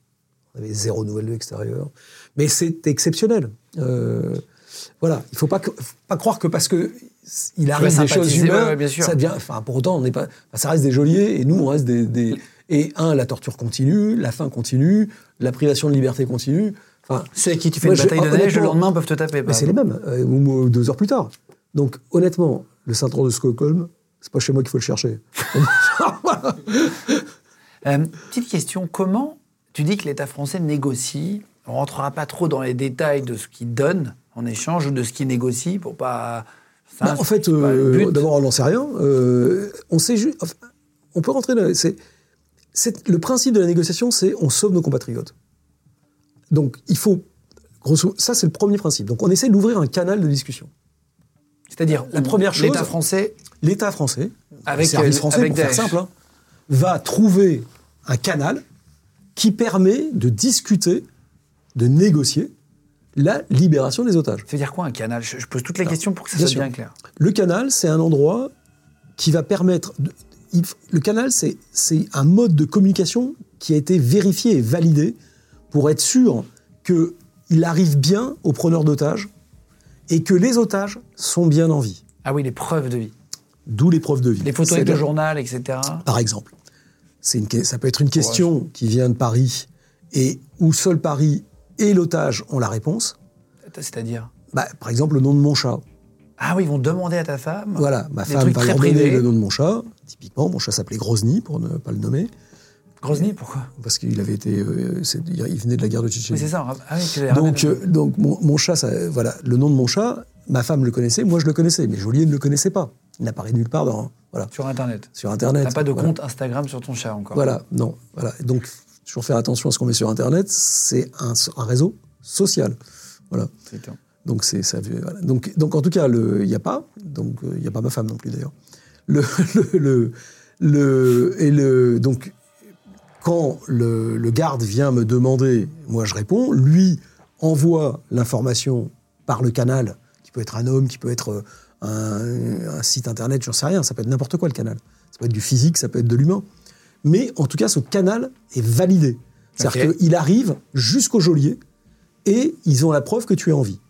On avait zéro nouvelle de l'extérieur. Mais c'est exceptionnel. Euh, voilà, il ne faut pas, que- faut pas croire que parce que il arrive des choses humaines, ouais, ça devient. Enfin, pour autant, on n'est pas. ça reste des geôliers et nous, on reste des, des- Et un, la torture continue, la faim continue, la privation de liberté continue. Enfin, C'est qui tu fais Moi, une je- bataille de neige, le lendemain, peuvent te taper. mais c'est les mêmes, euh, ou- deux heures plus tard. Donc, honnêtement, le syndrome de Stockholm, c'est pas chez moi qu'il faut le chercher. Euh, petite question, comment tu dis que l'État français négocie On rentrera pas trop dans les détails de ce qu'il donne en échange ou de ce qu'il négocie pour pas. Bah, en fait, euh, d'abord, on n'en sait rien. Euh, on sait on peut rentrer dans. Le principe de la négociation, c'est on sauve nos compatriotes. Donc, il faut Grosso, ça, c'est le premier principe. Donc, on essaie d'ouvrir un canal de discussion. C'est-à-dire, La première chose- l'État français, L'État français, Avec, le service euh, français, avec pour faire simple, hein, va trouver un canal qui permet de discuter, de négocier la libération des otages. ça veut dire quoi un canal? Je, je pose toutes les questions pour que ça bien soit sûr. bien clair. Le canal, c'est un endroit qui va permettre. de- il- le canal, c'est c'est un mode de communication qui a été vérifié et validé pour être sûr qu'il arrive bien aux preneurs d'otages et que les otages sont bien en vie. Ah oui, les preuves de vie. D'où les preuves de vie. Les photos avec le journal, etc. Par exemple, c'est une, que- ça peut être une question qui vient de Paris et où seul Paris et l'otage ont la réponse. C'est-à-dire Bah, par exemple, le nom de mon chat. Ah oui, ils vont demander à ta femme. Voilà, ma Des femme va leur donner le nom de mon chat. Typiquement, mon chat s'appelait Grozny, pour ne pas le nommer, Grozny, pourquoi? Parce qu'il avait été, euh, il venait de la guerre de Tchétchénie. Oui, c'est ça. Ah oui, Donc, euh, donc mon, mon chat, ça- voilà, le nom de mon chat, ma femme le connaissait, moi je le connaissais, mais Joliet ne le connaissait pas. Il n'apparaît nulle part dans, voilà, Sur Internet. sur Internet. T'as pas de Voilà. compte Instagram sur ton chat encore. Voilà, non. Voilà. Donc, toujours faire attention à ce qu'on met sur Internet, c'est un, un réseau social. Voilà. Donc, c'est ça. voilà. Donc, donc, en tout cas, il n'y a pas. Donc, euh, il n'y a pas ma femme non plus d'ailleurs. Le, le, le, le- et le, donc, quand le, le garde vient me demander, moi je réponds, lui envoie l'information par le canal, qui peut être un homme, qui peut être euh, un, un site internet, j'en sais rien, ça peut être n'importe quoi le canal. Ça peut être du physique, ça peut être de l'humain. Mais en tout cas, ce canal est validé. C'est-à-dire qu'il arrive jusqu'au geôlier et ils ont la preuve que tu es en vie.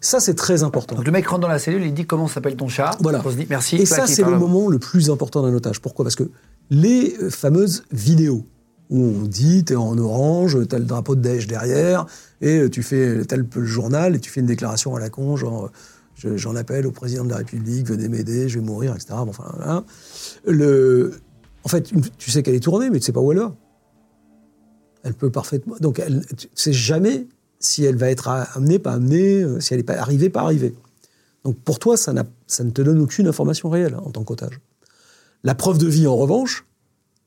Ça, c'est très important. Donc le mec rentre dans la cellule, il dit comment s'appelle ton chat? Voilà. Grozny, merci. Et ça, c'est le moment le plus important d'un otage. Pourquoi? Parce que les euh, fameuses vidéos où on dit t'es en orange, t'as le drapeau de Daesh derrière, et tu fais tel le journal, et tu fais une déclaration à la con, genre je- j'en appelle au président de la République, venez m'aider, je vais mourir, etc. Bon, enfin. Le... En fait, tu sais qu'elle est tournée, mais tu sais pas où elle va. Elle peut parfaitement. Donc, elle, tu sais jamais si elle va être amenée, pas amenée, euh, si elle est pas arrivée, pas arrivée. Donc pour toi, ça, ça ne te donne aucune information réelle hein, en tant qu'otage. La preuve de vie, en revanche,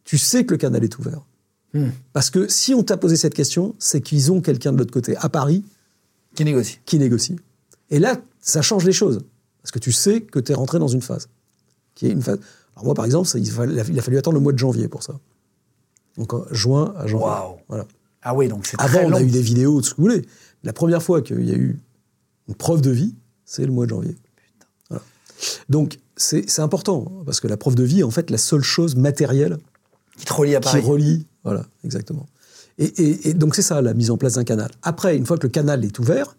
tu sais que le canal est ouvert. Hmm. Parce que si on t'a posé cette question, c'est qu'ils ont quelqu'un de l'autre côté, à Paris, Qui négocie. qui négocie. Et là, ça change les choses. Parce que tu sais que tu es rentré dans une phase. Qui est une phase. Alors moi, par exemple, ça, il, a fallu attendre le mois de janvier pour ça. Donc en juin à janvier. Waouh. Voilà. Ah oui, donc c'est Avant, très on long. a eu des vidéos, de ce que vous voulez. La première fois qu'il y a eu une preuve de vie, c'est le mois de janvier. Voilà. Donc, c'est important, parce que la preuve de vie est en fait la seule chose matérielle Qui te relie à qui Paris. relie. Voilà, exactement. Et, et- et donc, c'est ça, la mise en place d'un canal. Après, une fois que le canal est ouvert,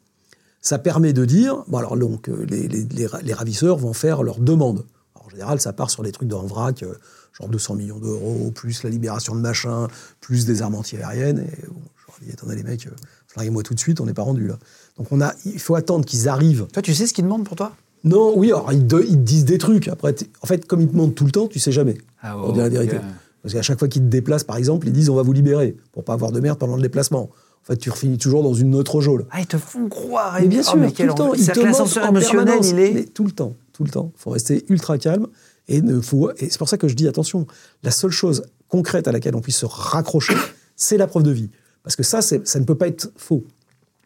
ça permet de dire. Bon, alors, donc, euh, les, les- les ra- les ravisseurs vont faire leur demande. Alors, en général, ça part sur des trucs en vrac, euh, genre 200 millions d'euros, plus la libération de machin, plus des armes antiaériennes. Et bon, je leur attendez, les mecs, euh, flinguez-moi tout de suite, on n'est pas rendu là. Donc, on a, il faut attendre qu'ils arrivent. Toi, tu sais ce qu'ils demandent pour toi? Non, oui, alors, ils, te disent des trucs. Après, en fait, comme ils te demandent tout le temps, tu sais jamais. Ah, pour dire la vérité. Parce qu'à chaque fois qu'ils te déplacent, par exemple, ils disent on va vous libérer pour pas avoir de merde pendant le déplacement. En fait, tu finis toujours dans une autre geôle. Ah, ils te font croire. Mais bien Oh, sûr, mais tout le temps, ils te l'ascenseur en émotionnel, il est. Mais tout le temps, tout le temps. Il faut rester ultra calme et ne faut. Et c'est pour ça que je dis attention. La seule chose concrète à laquelle on puisse se raccrocher, c'est la preuve de vie. Parce que ça, ça ne peut pas être faux.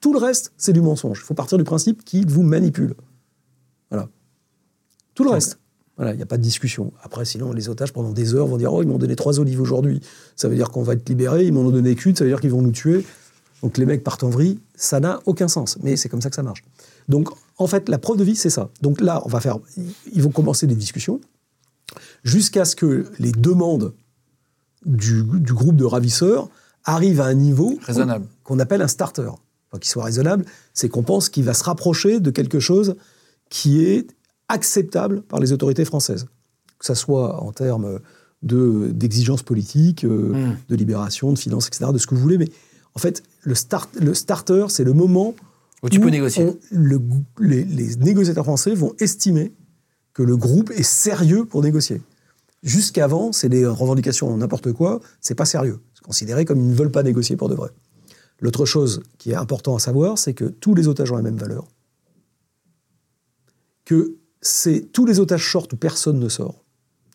Tout le reste, c'est du mensonge. Il faut partir du principe qu'il vous manipule. Voilà. Tout le reste. Voilà, il n'y a pas de discussion. Après, sinon, les otages, pendant des heures, vont dire Oh, ils m'ont donné trois olives aujourd'hui. Ça veut dire qu'on va être libérés. Ils m'en ont donné qu'une. Ça veut dire qu'ils vont nous tuer. Donc, les mecs partent en vrille. Ça n'a aucun sens. Mais c'est comme ça que ça marche. Donc, en fait, la preuve de vie, c'est ça. Donc là, on va faire. Ils vont commencer des discussions jusqu'à ce que les demandes du, du groupe de ravisseurs arrivent à un niveau Raisonnable. qu'on appelle un starter. Enfin, qu'il soit raisonnable, c'est qu'on pense qu'il va se rapprocher de quelque chose qui est acceptable par les autorités françaises. Que ça soit en termes de- d'exigences politiques, euh, Mm. de libération, de finances, etc., de ce que vous voulez. Mais en fait, le, start, le starter, c'est le moment Où tu peux négocier. on- le- les, les négociateurs français vont estimer que le groupe est sérieux pour négocier. Jusqu'avant, c'est des revendications n'importe quoi, c'est pas sérieux. C'est considéré comme ils ne veulent pas négocier pour de vrai. L'autre chose qui est important à savoir, c'est que tous les otages ont la même valeur. Que c'est tous les otages sortent où personne ne sort.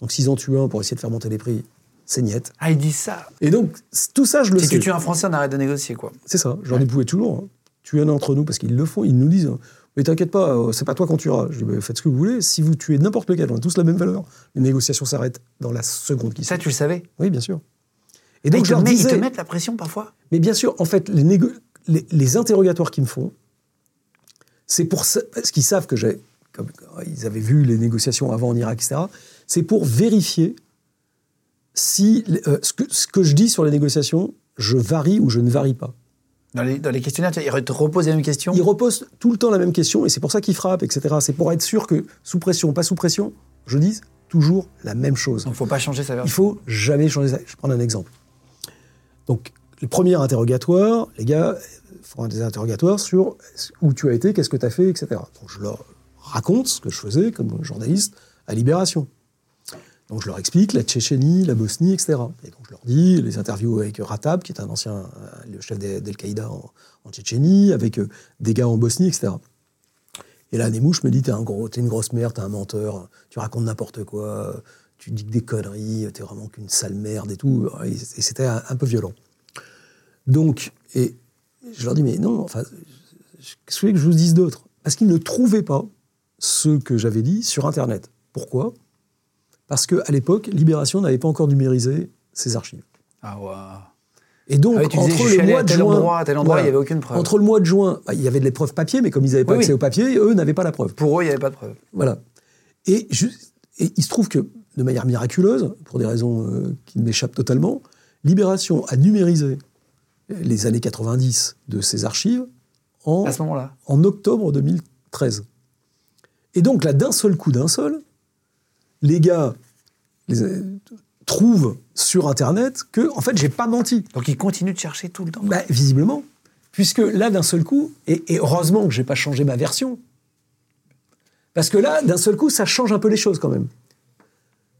Donc s'ils en tuent un pour essayer de faire monter les prix, c'est niette. Ah, ils disent ça. Et donc, tout ça, je le Si sais. tu tues un Français, on arrête de négocier, quoi. C'est ça, j'en ai pouvais toujours. hein. tuer un d'entre nous, parce qu'ils le font, ils nous disent Mais t'inquiète pas, euh, c'est pas toi qu'on tuera. Je dis bah, Faites ce que vous voulez. Si vous tuez n'importe lequel, on a tous la même valeur, les négociations s'arrêtent dans la seconde qui Ça, tu le savais? Oui, bien sûr. Et donc, ils, je mettent, ils te disais mettent la pression parfois Mais bien sûr, en fait, les, les interrogatoires qu'ils me font, c'est pour ça, parce qu'ils savent que j'ai, comme ils avaient vu les négociations avant en Irak, etc. C'est pour vérifier si euh, ce, que, ce que je dis sur les négociations, je varie ou je ne varie pas. dans les, dans les questionnaires, ils te reposent les mêmes questions Ils reposent tout le temps la même question et c'est pour ça qu'ils frappent, etc. C'est pour être sûr que sous pression ou pas sous pression, je dise toujours la même chose. Donc, faut pas changer sa Il version. faut jamais changer ça. Je vais prendre un exemple. Donc, le premier interrogatoire, les gars font des interrogatoires sur où tu as été, qu'est-ce que tu as fait, etc. Donc, je leur raconte ce que je faisais comme journaliste à Libération. Donc, je leur explique la Tchétchénie, la Bosnie, etc. Et donc, je leur dis les interviews avec Ratab, qui est un ancien, euh, le chef d'Al- d'Al-Qaïda en, Tchétchénie, avec euh, des gars en Bosnie, etc. Et là, Nemouche me dit T'es un gros, t'es une grosse merde, t'es un menteur, tu racontes n'importe quoi, tu dis que des conneries, t'es vraiment qu'une sale merde et tout. Et, c'était un, peu violent. Donc, et je leur dis Mais non, enfin, qu'est-ce que je vous dise d'autre Parce qu'ils ne trouvaient pas ce que j'avais dit sur Internet. Pourquoi? Parce qu'à l'époque, Libération n'avait pas encore numérisé ses archives. Ah ouais. Et donc, Ah oui, tu disais, entre le mois de juin, endroit, il y avait aucune preuve. Entre le mois de juin, bah, il y avait de l'épreuve papier, mais comme ils n'avaient pas Oui, accès oui. au papier, eux n'avaient pas la preuve. Pour eux, il n'y avait pas de preuve. Voilà. Et, il se trouve que, de manière miraculeuse, pour des raisons euh, qui m'échappent totalement, Libération a numérisé les années 90 de ses archives en, À ce en octobre 2013. Et donc là, d'un seul coup, d'un seul, les gars les, euh, trouvent sur Internet que, en fait, j'ai pas menti. Donc, ils continuent de chercher tout le temps. Bah, visiblement. Puisque là, d'un seul coup, et, et heureusement que j'ai pas changé ma version, parce que là, d'un seul coup, ça change un peu les choses quand même.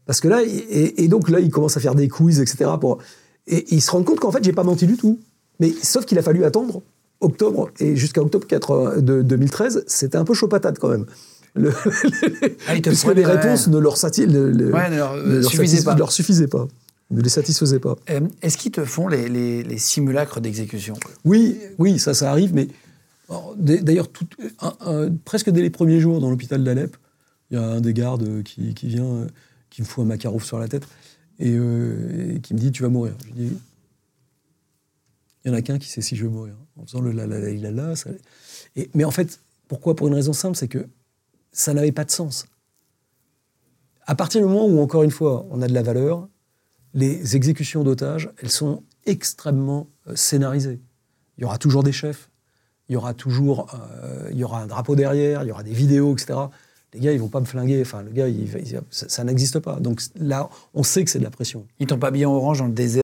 Parce que là, et, et donc là, ils commencent à faire des quiz, etc. Pour, et, ils se rendent compte qu'en fait, j'ai pas menti du tout. Mais sauf qu'il a fallu attendre octobre, et jusqu'à octobre 80 de 2013, c'était un peu chaud patate quand même. Le, Ah, puisque les réponses ne leur, sati- le- le- Ouais, ne leur, ne leur suffisaient pas. leur suffisaient pas. Ne les satisfaisaient pas. Euh, Est-ce qu'ils te font les, les- les simulacres d'exécution? Oui, oui, ça, ça arrive, mais d- d'ailleurs, presque dès les premiers jours dans l'hôpital d'Alep, il y a un des gardes qui, qui vient, euh, qui me fout un macarouf sur la tête et, euh, et qui me dit Tu vas mourir. Je dis Il y en a qu'un qui sait si je vais mourir. En faisant le la la la la la. ça- et- mais en fait, pourquoi? Pour une raison simple, c'est que ça n'avait pas de sens. À partir du moment où, encore une fois, on a de la valeur, les exécutions d'otages, elles sont extrêmement euh, scénarisées. Il y aura toujours des chefs, il y aura toujours euh, il y aura un drapeau derrière, il y aura des vidéos, etc. Les gars, ils vont pas me flinguer. Enfin, le gars, ça, n'existe pas. Donc là, on sait que c'est de la pression. Ils t'ont pas habillé en orange dans le désert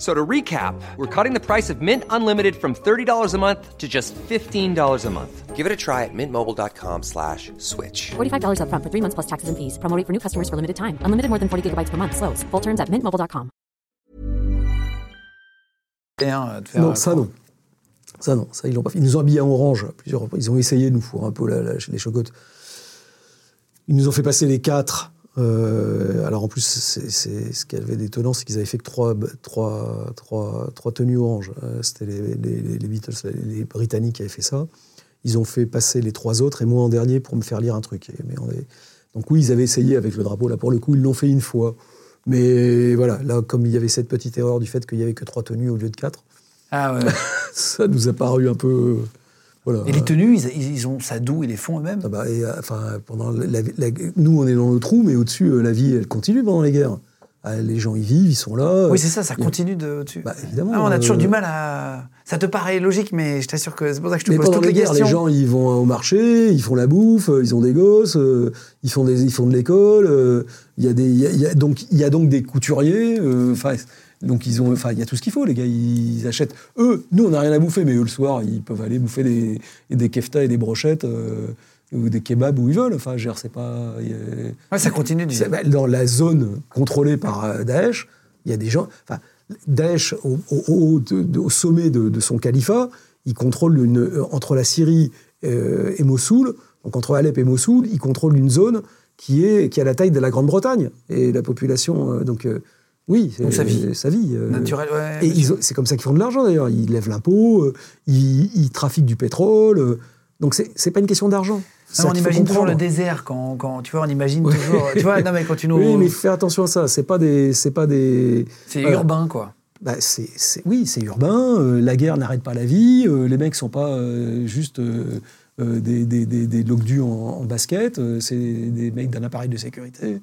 So to recap, we're cutting the price of Mint Unlimited from $30 a month to just $15 a month. Give it a try at mintmobile.com slash switch. $45 upfront for three months plus taxes and fees. Promo rate for new customers for limited time. Unlimited more than 40 gigabytes per month. Slows. Full terms at mintmobile.com. faire, non, euh, ça non. Ça non, ça ils l'ont pas fait. Ils nous ont habillés en orange plusieurs. Ils ont essayé de nous fourrer un peu la- la- les chocottes. Ils nous ont fait passer les quatre. Euh, alors en plus, c'est, ce qui avait d'étonnant, c'est qu'ils avaient fait que trois, trois, trois, trois tenues orange. Euh, c'était les, les- les- les Beatles, les, Britanniques qui avaient fait ça. Ils ont fait passer les trois autres et moi en dernier pour me faire lire un truc. Mais on est- Donc oui, ils avaient essayé avec le drapeau. Là, pour le coup, ils l'ont fait une fois. Mais voilà, là, comme il y avait cette petite erreur du fait qu'il y avait que trois tenues au lieu de quatre, Ah ouais. ça nous a paru un peu. Voilà. Et les tenues, ils, ils ont ça d'où Ils les font eux-mêmes Ah bah, et, euh, enfin, pendant la- la- nous, on est dans le trou, mais au-dessus, euh, la vie, elle continue pendant les guerres. Ah, les gens y vivent, ils sont là. Oui, c'est ça, ça continue de. Tu... Bah, évidemment, Ah, on a toujours euh, du mal à. Ça te paraît logique, mais je t'assure que c'est pour ça que je te Mais pose toutes les les guerres, questions. les gens, ils vont au marché, ils font la bouffe, euh, ils ont des gosses, euh, ils font des, ils font de l'école. euh, Il y a des, il y a- il y a donc, il y a donc des couturiers. euh, Enfin, donc ils ont, enfin, il y a tout ce qu'il faut. Les gars, ils achètent. Eux, nous, on n'a rien à bouffer, mais eux, le soir, ils peuvent aller bouffer des, des keftas et des brochettes euh, ou des kebabs où ils veulent. Enfin, je c'est pas. a- Ouais, ça continue. Du... Bah, dans la zone contrôlée par euh, Daesh, il y a des gens. Enfin, Daesh, au, au- au- de- de- au sommet de, de son califat, il contrôle une, euh, entre la Syrie euh, et Mossoul, donc entre Alep et Mossoul, il contrôle une zone qui est qui a la taille de la Grande-Bretagne et la population. euh, donc euh, oui, Donc sa euh, vie. sa vie. euh, Naturel, ouais. et c'est comme ça qu'ils font de l'argent d'ailleurs. Ils lèvent l'impôt, euh, ils, ils trafiquent du pétrole. euh, donc c'est c'est pas une question d'argent. C'est on imagine toujours le désert quand, quand tu vois, on imagine toujours. Tu vois, non mais quand tu nous. Oui, mais fais attention à ça. C'est pas des, c'est pas des. c'est urbain quoi. Bah, c'est, c'est- oui, c'est urbain. euh, la guerre n'arrête pas la vie. euh, les mecs sont pas euh, juste euh, euh, des, des, des, des en, en basket. euh, c'est des mecs d'un appareil de sécurité.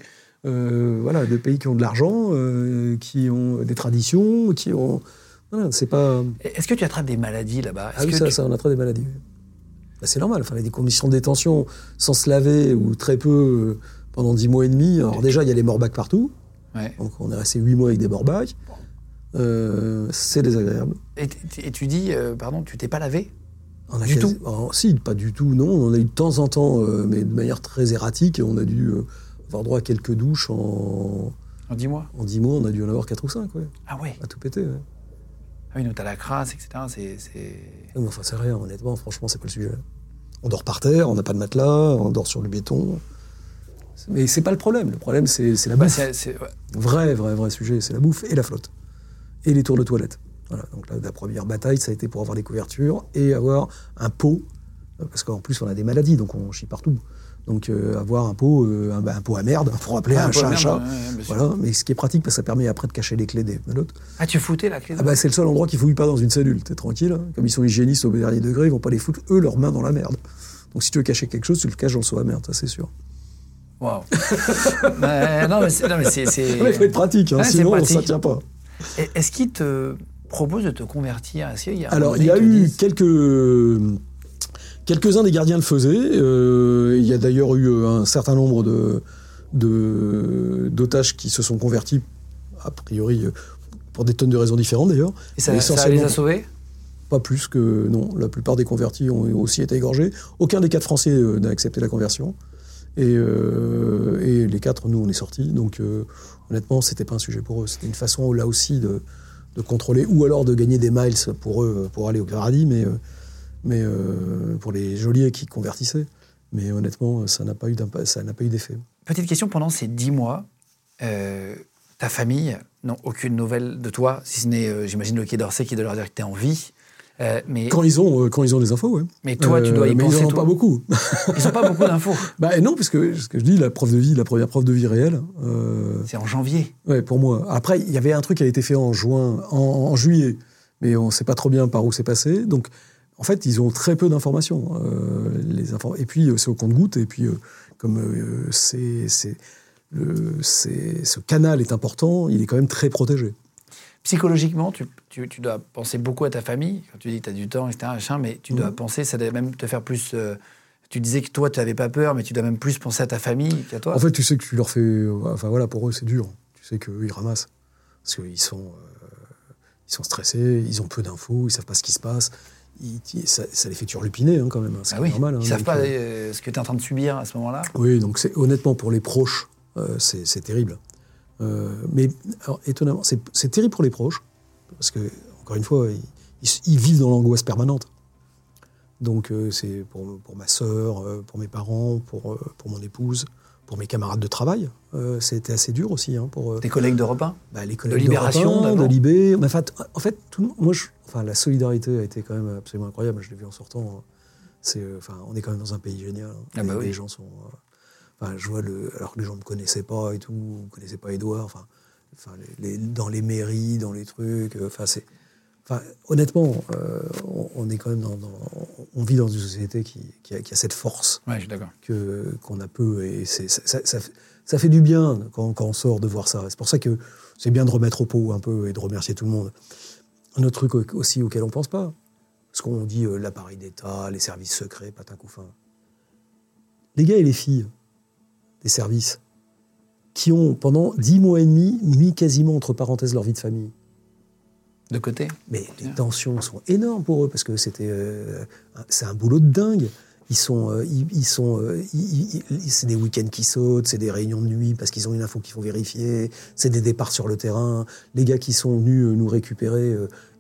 Euh, voilà, de pays qui ont de l'argent, euh, qui ont des traditions, qui ont. Voilà, c'est pas. Est-ce que tu attrapes des maladies là-bas? Ah oui, que ça, tu- ça, on a trop des maladies. Bah, c'est normal. Enfin, il y a des conditions de détention sans se laver ou très peu euh, pendant dix mois et demi. Alors déjà, il y a les morbacs partout. Ouais. Donc on est resté huit mois avec des morbacs. Euh, c'est désagréable. Et, tu dis, euh, pardon, tu t'es pas lavé? On a Du quasi- tout? Alors, Si, pas du tout, non. On en a eu de temps en temps, euh, mais de manière très erratique. On a dû avoir droit à quelques douches en, en 10 mois en 10 mois. On a dû en avoir 4 ou 5, ouais. Ah ouais. À tout péter, ouais. Ah oui, donc t'as la crasse, etc. C'est. Mais enfin, c'est rien, honnêtement. Franchement, c'est pas le sujet. On dort par terre, on n'a pas de matelas, on dort sur le béton. Mais c'est pas le problème. Le problème, c'est la Bah, bouffe. ouais. Vrai, vrai, vrai sujet, c'est la bouffe et la flotte. Et les tours de toilette. Voilà, donc la, la première bataille, ça a été pour avoir des couvertures et avoir un pot, parce qu'en plus on a des maladies, donc on chie partout. Donc euh, avoir un pot, euh, un, un pot à merde, pour appeler Ouais, un chat un chat. ouais, ouais, voilà, mais ce qui est pratique, parce que ça permet après de cacher les clés des menottes. Ah, tu foutais la clé Ah bah, c'est le seul endroit qu'ils fouillent pas dans une cellule, t'es tranquille. hein. Comme ils sont hygiénistes au dernier degré, ils vont pas les foutre, eux, leurs mains dans la merde. Donc si tu veux cacher quelque chose, tu le caches dans le seau à merde, ça c'est sûr. Waouh. Non, mais c'est. Il faut être pratique, hein, Ouais, sinon pratique. ça tient pas. Est-ce qu'il te propose de te convertir? Y a Alors, il y a eu disent- quelques. Quelques-uns des gardiens le faisaient. euh, il y a d'ailleurs eu euh, un certain nombre de, de- d'otages qui se sont convertis, a priori, euh, pour des tonnes de raisons différentes d'ailleurs. Et ça, les a sauvés? Pas plus que. Non, la plupart des convertis ont aussi été égorgés. Aucun des quatre Français n'a accepté la conversion. Et, euh, et les quatre, nous, on est sortis. Donc, euh, honnêtement, c'était pas un sujet pour eux. C'était une façon, là aussi, de, de contrôler, ou alors de gagner des miles pour eux, pour aller au paradis, mais, euh, mais euh, pour les geôliers qui convertissaient. Mais honnêtement, ça n'a pas eu ça n'a pas eu d'effet. Petite question, pendant ces dix mois, euh, ta famille n'a aucune nouvelle de toi, si ce n'est, euh, j'imagine, le Quai d'Orsay qui doit leur dire que tu es en vie. Euh, mais, Quand ils ont, euh, quand ils ont des infos, ouais. mais toi, tu dois y Euh, mais ils en ont toi. pas beaucoup. Ils n'ont pas beaucoup d'infos. bah non, parce que ce que je dis, la preuve de vie, la première preuve de vie réelle. C'est en janvier. Ouais, pour moi. Après, il y avait un truc qui a été fait en juin, en, en juillet, mais on ne sait pas trop bien par où c'est passé. Donc, en fait, ils ont très peu d'informations. euh, les inform- Et puis, euh, c'est au compte-goutte. Et puis, euh, comme euh, c'est, ce canal est important, il est quand même très protégé. Psychologiquement, tu, tu- tu dois penser beaucoup à ta famille. Quand tu dis que tu as du temps, etc., machin, mais tu dois Mhm. penser, ça doit même te faire plus. tu disais que toi, tu n'avais pas peur, mais tu dois même plus penser à ta famille qu'à toi. En fait, tu sais que tu leur fais. Enfin, voilà, pour eux, c'est dur. Tu sais qu'eux, ils ramassent. Parce qu'ils sont, euh, ils sont stressés, ils ont peu d'infos, ils savent pas ce qui se passe. Ça, ça les fait turlupiner, hein, quand même. hein, C'est Ah oui, normal. hein, ils savent pas euh, euh, ce que tu es en train de subir à ce moment-là. Oui, donc honnêtement pour les proches, euh, c'est terrible. Euh, mais alors, étonnamment, c'est terrible pour les proches parce que encore une fois, ils, ils- ils vivent dans l'angoisse permanente. Donc c'est pour, pour ma sœur, pour mes parents, pour, pour mon épouse, pour mes camarades de travail. Euh, C'était assez dur aussi hein, pour euh, Tes collègues de repas bah, les collègues Libération, Europe 1, de. Libé. En fait, en fait tout, moi, je- enfin, la solidarité a été quand même absolument incroyable. Je l'ai vu en sortant. hein. C'est, euh, enfin, on est quand même dans un pays génial. hein. Ah les, bah oui. les gens sont. euh, enfin, je vois le, alors que les gens ne me connaissaient pas et tout, ne connaissaient pas Édouard. Enfin, enfin, les- les- dans les mairies, dans les trucs. euh, Enfin, c'est. Enfin, honnêtement, euh, on, on est quand même dans, dans- on vit dans une société qui, qui a, qui a cette force Ouais, que qu'on a peu et c'est ça, ça- ça fait- ça fait du bien quand, quand on sort de voir ça. C'est pour ça que c'est bien de remettre au pot un peu et de remercier tout le monde. Un autre truc au- aussi auquel on pense pas, parce qu'on dit euh, l'appareil d'État, les services secrets, patin couffin. Les gars et les filles des services qui ont pendant dix mois et demi mis quasiment entre parenthèses leur vie de famille. De côté Mais les tensions sont énormes pour eux parce que c'était, euh, c'est un boulot de dingue. Ils sont, euh, ils, ils sont, euh, c'est des week-ends qui sautent, c'est des réunions de nuit parce qu'ils ont une info qu'il faut vérifier, c'est des départs sur le terrain. Les gars qui sont venus nous récupérer,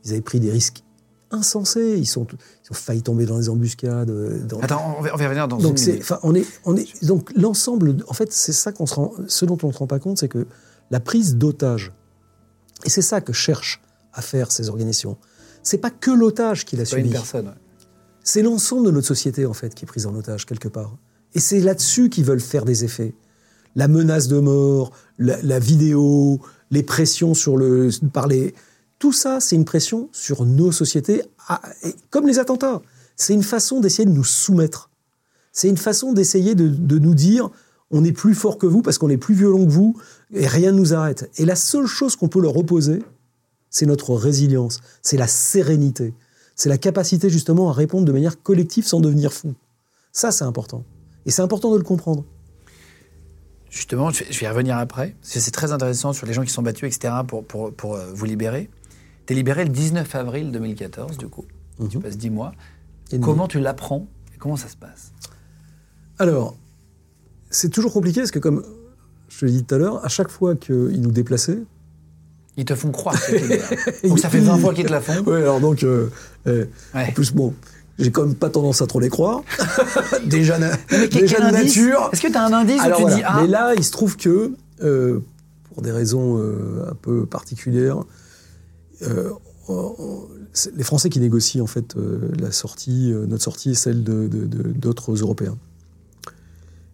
ils avaient pris des risques insensés. Ils sont, ils ont failli tomber dans les embuscades. Dans... Attends, on va, on va y revenir dans Donc une c'est, minute. on est, on est, donc l'ensemble, en fait, c'est ça qu'on se rend, ce dont on ne se rend pas compte, c'est que la prise d'otage, et c'est ça que cherchent à faire ces organisations. C'est pas que l'otage qu'il a C'est pas une subi, personne. ouais. c'est l'ensemble de notre société en fait qui est prise en otage quelque part. Et c'est là-dessus qu'ils veulent faire des effets. La menace de mort, la, la vidéo, les pressions sur le, par les, tout ça, c'est une pression sur nos sociétés, à- et comme les attentats. C'est une façon d'essayer de nous soumettre. C'est une façon d'essayer de, de nous dire on est plus fort que vous parce qu'on est plus violent que vous et rien ne nous arrête. Et la seule chose qu'on peut leur opposer, c'est notre résilience, c'est la sérénité, c'est la capacité justement à répondre de manière collective sans devenir fou. Ça, c'est important. Et c'est important de le comprendre. Justement, je vais, y revenir après, parce que c'est très intéressant sur les gens qui sont battus, etc., pour, pour, pour euh, vous libérer. Tu es libéré le 19 avril 2014, du coup. Tu passes 10 mois. Et Comment tu l'apprends et comment ça se passe? Alors, c'est toujours compliqué parce que comme je l'ai dit tout à l'heure, à chaque fois qu'ils nous déplaçaient, Ils te font croire que libéré. Donc ça fait 20 fois qu'ils te la font. Ouais, alors donc, euh, euh, Ouais. en plus, bon, j'ai quand même pas tendance à trop les croire. déjà na- Mais déjà de nature. Est-ce que tu as un indice Alors où tu voilà. dis Ah, Mais là, il se trouve que, euh, pour des raisons euh, un peu particulières, euh, on- c'est les Français qui négocient en fait la sortie, notre sortie et celle de- de- de- d'autres Européens.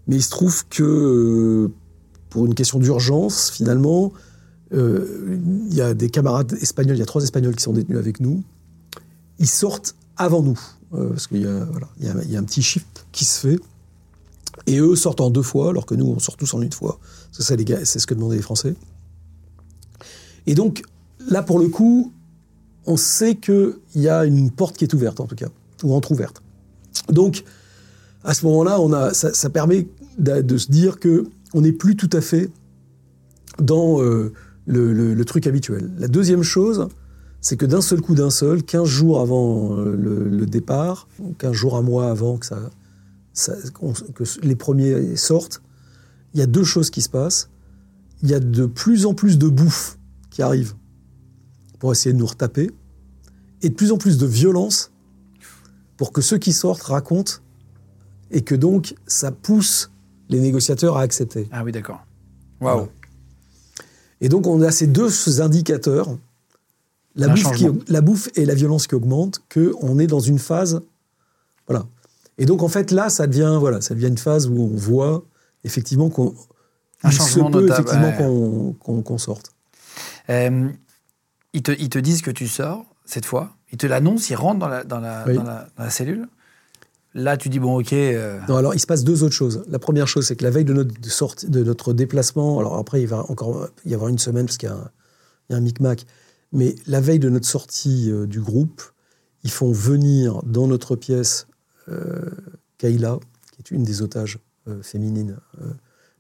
Mais il se trouve que, pour une question d'urgence, finalement, il y a des camarades espagnols, il y a trois Espagnols qui sont détenus avec nous. Ils sortent avant nous, euh, parce qu'il y, a- un petit shift qui se fait. Et eux sortent en deux fois, alors que nous, on sort tous en une fois. Que ça, c'est ce que demandaient les Français. Et donc, là, pour le coup, on sait qu'il y a une porte qui est ouverte, en tout cas, ou entrouverte. Donc, à ce moment-là, ça, permet de, de se dire que on n'est plus tout à fait dans euh, le, le- le truc habituel. La deuxième chose, c'est que d'un seul coup, d'un seul, 15 jours avant euh, le, le départ, ou 15 jours, un mois avant que, ça, ça- qu'on- que les premiers sortent, il y a deux choses qui se passent. Il y a de plus en plus de bouffe qui arrive pour essayer de nous retaper, et de plus en plus de violence pour que ceux qui sortent racontent, et que donc ça pousse les négociateurs à accepter. Ah oui, d'accord. Waouh. Voilà. Et donc, on a ces deux indicateurs, la bouffe, qui, changement. la bouffe et la violence qui augmentent, qu'on est dans une phase. Voilà. Et donc, en fait, là, ça devient, voilà, ça devient une phase où on voit effectivement qu'on. Un se peut notable, effectivement ouais. qu'on sorte. Euh, ils, te, ils te disent que tu sors, cette fois. Ils te l'annoncent, ils rentrent dans la, dans la, Oui. dans la, dans la cellule. Là, tu dis, bon, ok. euh, Non, alors il se passe deux autres choses. La première chose, c'est que la veille de notre, de notre déplacement, alors après il va encore y avoir une semaine parce qu'il y a un, il y micmac, mais la veille de notre sortie euh, du groupe, ils font venir dans notre pièce euh, Kayla, qui est une des otages féminines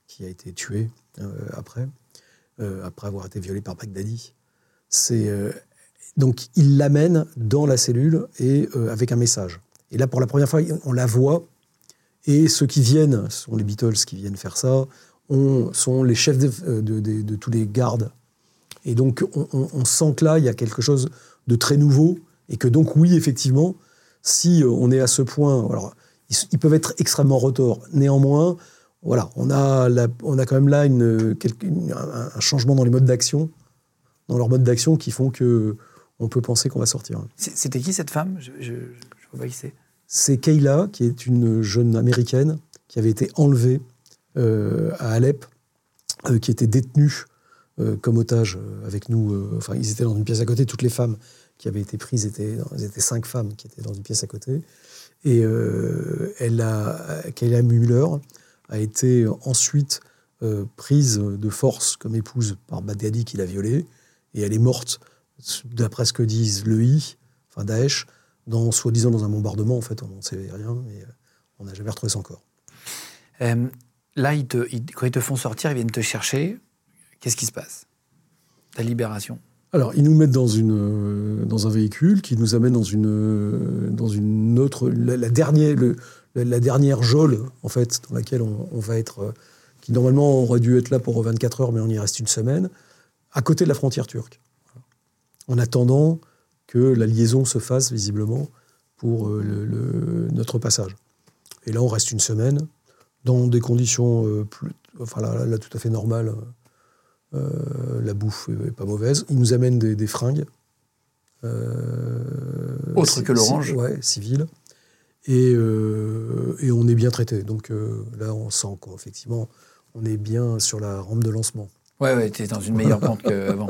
qui a été tuée après, après avoir été violée par Baghdadi. C'est donc ils l'amènent dans la cellule et avec un message. Et là, pour la première fois, on la voit. Et ceux qui viennent, ce sont les Beatles qui viennent faire ça, on, sont les chefs de, euh, de- tous les gardes. Et donc, on, sent que là, il y a quelque chose de très nouveau. Et que donc, oui, effectivement, si euh, on est à ce point, alors, ils, peuvent être extrêmement retors. Néanmoins, voilà, on a, on a quand même là une, une- un, changement dans les modes d'action, dans leurs modes d'action qui font que on peut penser qu'on va sortir. C'était qui cette femme? Je ne vois pas qui c'est. C'est Kayla, qui est une jeune américaine qui avait été enlevée euh, à Alep, euh, qui était détenue euh, comme otage avec nous. enfin, ils étaient dans une pièce à côté. Toutes les femmes qui avaient été prises étaient, elles étaient cinq femmes qui étaient dans une pièce à côté. Et elle a, Kayla Muller a été ensuite prise de force comme épouse par Baghdadi qui l'a violée. Et elle est morte, d'après ce que disent le I, enfin Daesh, dans, soi-disant dans un bombardement. En fait, on n'en sait rien, mais euh, on n'a jamais retrouvé son corps. Euh, là, ils te, ils- quand ils te font sortir, ils viennent te chercher. Qu'est-ce qui se passe? Ta libération? Alors, ils nous mettent dans, une, euh, dans un véhicule qui nous amène dans une, dans une autre. La, la dernière, le, la, la dernière geôle, en fait, dans laquelle on, on va être, qui normalement aurait dû être là pour 24 heures, mais on y reste une semaine, à côté de la frontière turque. En attendant que la liaison se fasse, visiblement, pour euh, le- le- notre passage. Et là, on reste une semaine, dans des conditions euh, plus, enfin, là, là, tout à fait normales. Euh, la bouffe est pas mauvaise. Ils nous amènent des, des fringues. euh, Autre que l'orange. Ouais, civiles. Et, et on est bien traité. Donc là, on sent qu'effectivement, on est bien sur la rampe de lancement. Ouais, ouais, t'es dans une meilleure pente qu'avant.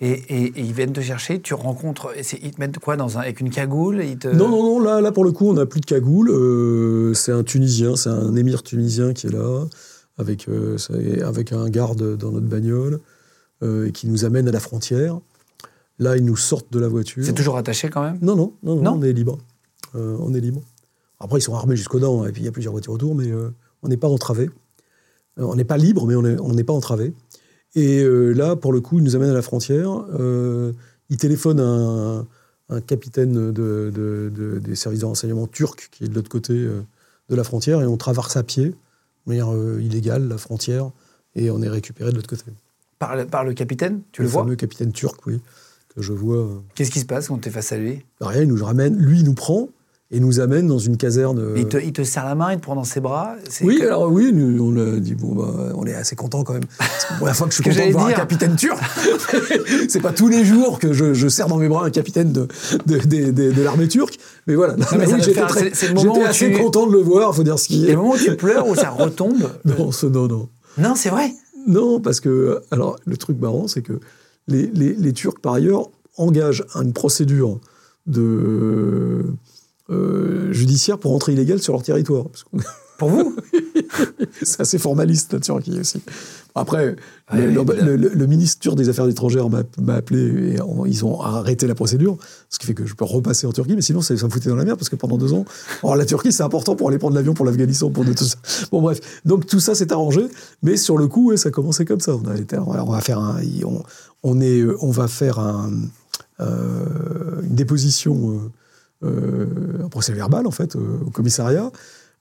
Et, et, et ils viennent te chercher, tu rencontres. Ils te mettent quoi dans un, Avec une cagoule ils te... Non, non, non, là, là pour le coup, on n'a plus de cagoule. Euh, c'est un Tunisien, c'est un émir tunisien qui est là, avec, euh, avec un garde dans notre bagnole, euh, et qui nous amène à la frontière. Là, ils nous sortent de la voiture. C'est toujours attaché quand même? Non, non, non, non, Non? on est libre. Euh, on est libre. Après, ils sont armés jusqu'aux dents, et puis il y a plusieurs voitures autour, mais on n'est pas entravé. On n'est pas libre, mais on n'est pas entravé. Et euh, là, pour le coup, ils nous amènent à la frontière. Euh, ils téléphonent à un, un capitaine de, de- de- des services de renseignement turcs qui est de l'autre côté euh, de la frontière, et on traverse à pied, de manière illégale, la frontière, et on est récupéré de l'autre côté. par le, par le capitaine Tu le, le vois fameux capitaine turc, oui, que je vois. Qu'est-ce qui se passe quand tu es face à lui? Rien, il nous ramène, lui, il nous prend et nous amène dans une caserne. euh, il, te, il te serre la main, il te prend dans ses bras Oui, que- alors oui, nous, on a dit bon, bah, on est assez content quand même. C'est la première fois que je suis que content de voir un dire. capitaine turc. c'est pas tous les jours que je, je serre dans mes bras un capitaine de, de, de- de- de l'armée turque, mais voilà. j'étais assez tu- content de le voir, faut dire ce qui est. le moment où tu pleures, où ça retombe Non, ce- non, non. Non, c'est vrai Non, parce que, alors, le truc marrant, c'est que les, les- les Turcs, par ailleurs, engagent une procédure de, euh, judiciaire pour entrer illégal sur leur territoire. Parce Pour vous c'est assez formaliste, la Turquie aussi. Après, le, ouais, le- le- le ministre turc des Affaires étrangères m'a appelé et on- ils ont arrêté la procédure, ce qui fait que je peux repasser en Turquie, mais sinon ça, ça me foutait dans la merde parce que pendant deux ans, alors la Turquie c'est important pour aller prendre l'avion pour l'Afghanistan, pour de tout ça. Bon bref, donc tout ça s'est arrangé, mais sur le coup, ouais, ça a commencé comme ça. On, a été, on va faire un, on, on est, on va faire un, euh, une déposition, euh, un procès verbal en fait, euh, au commissariat.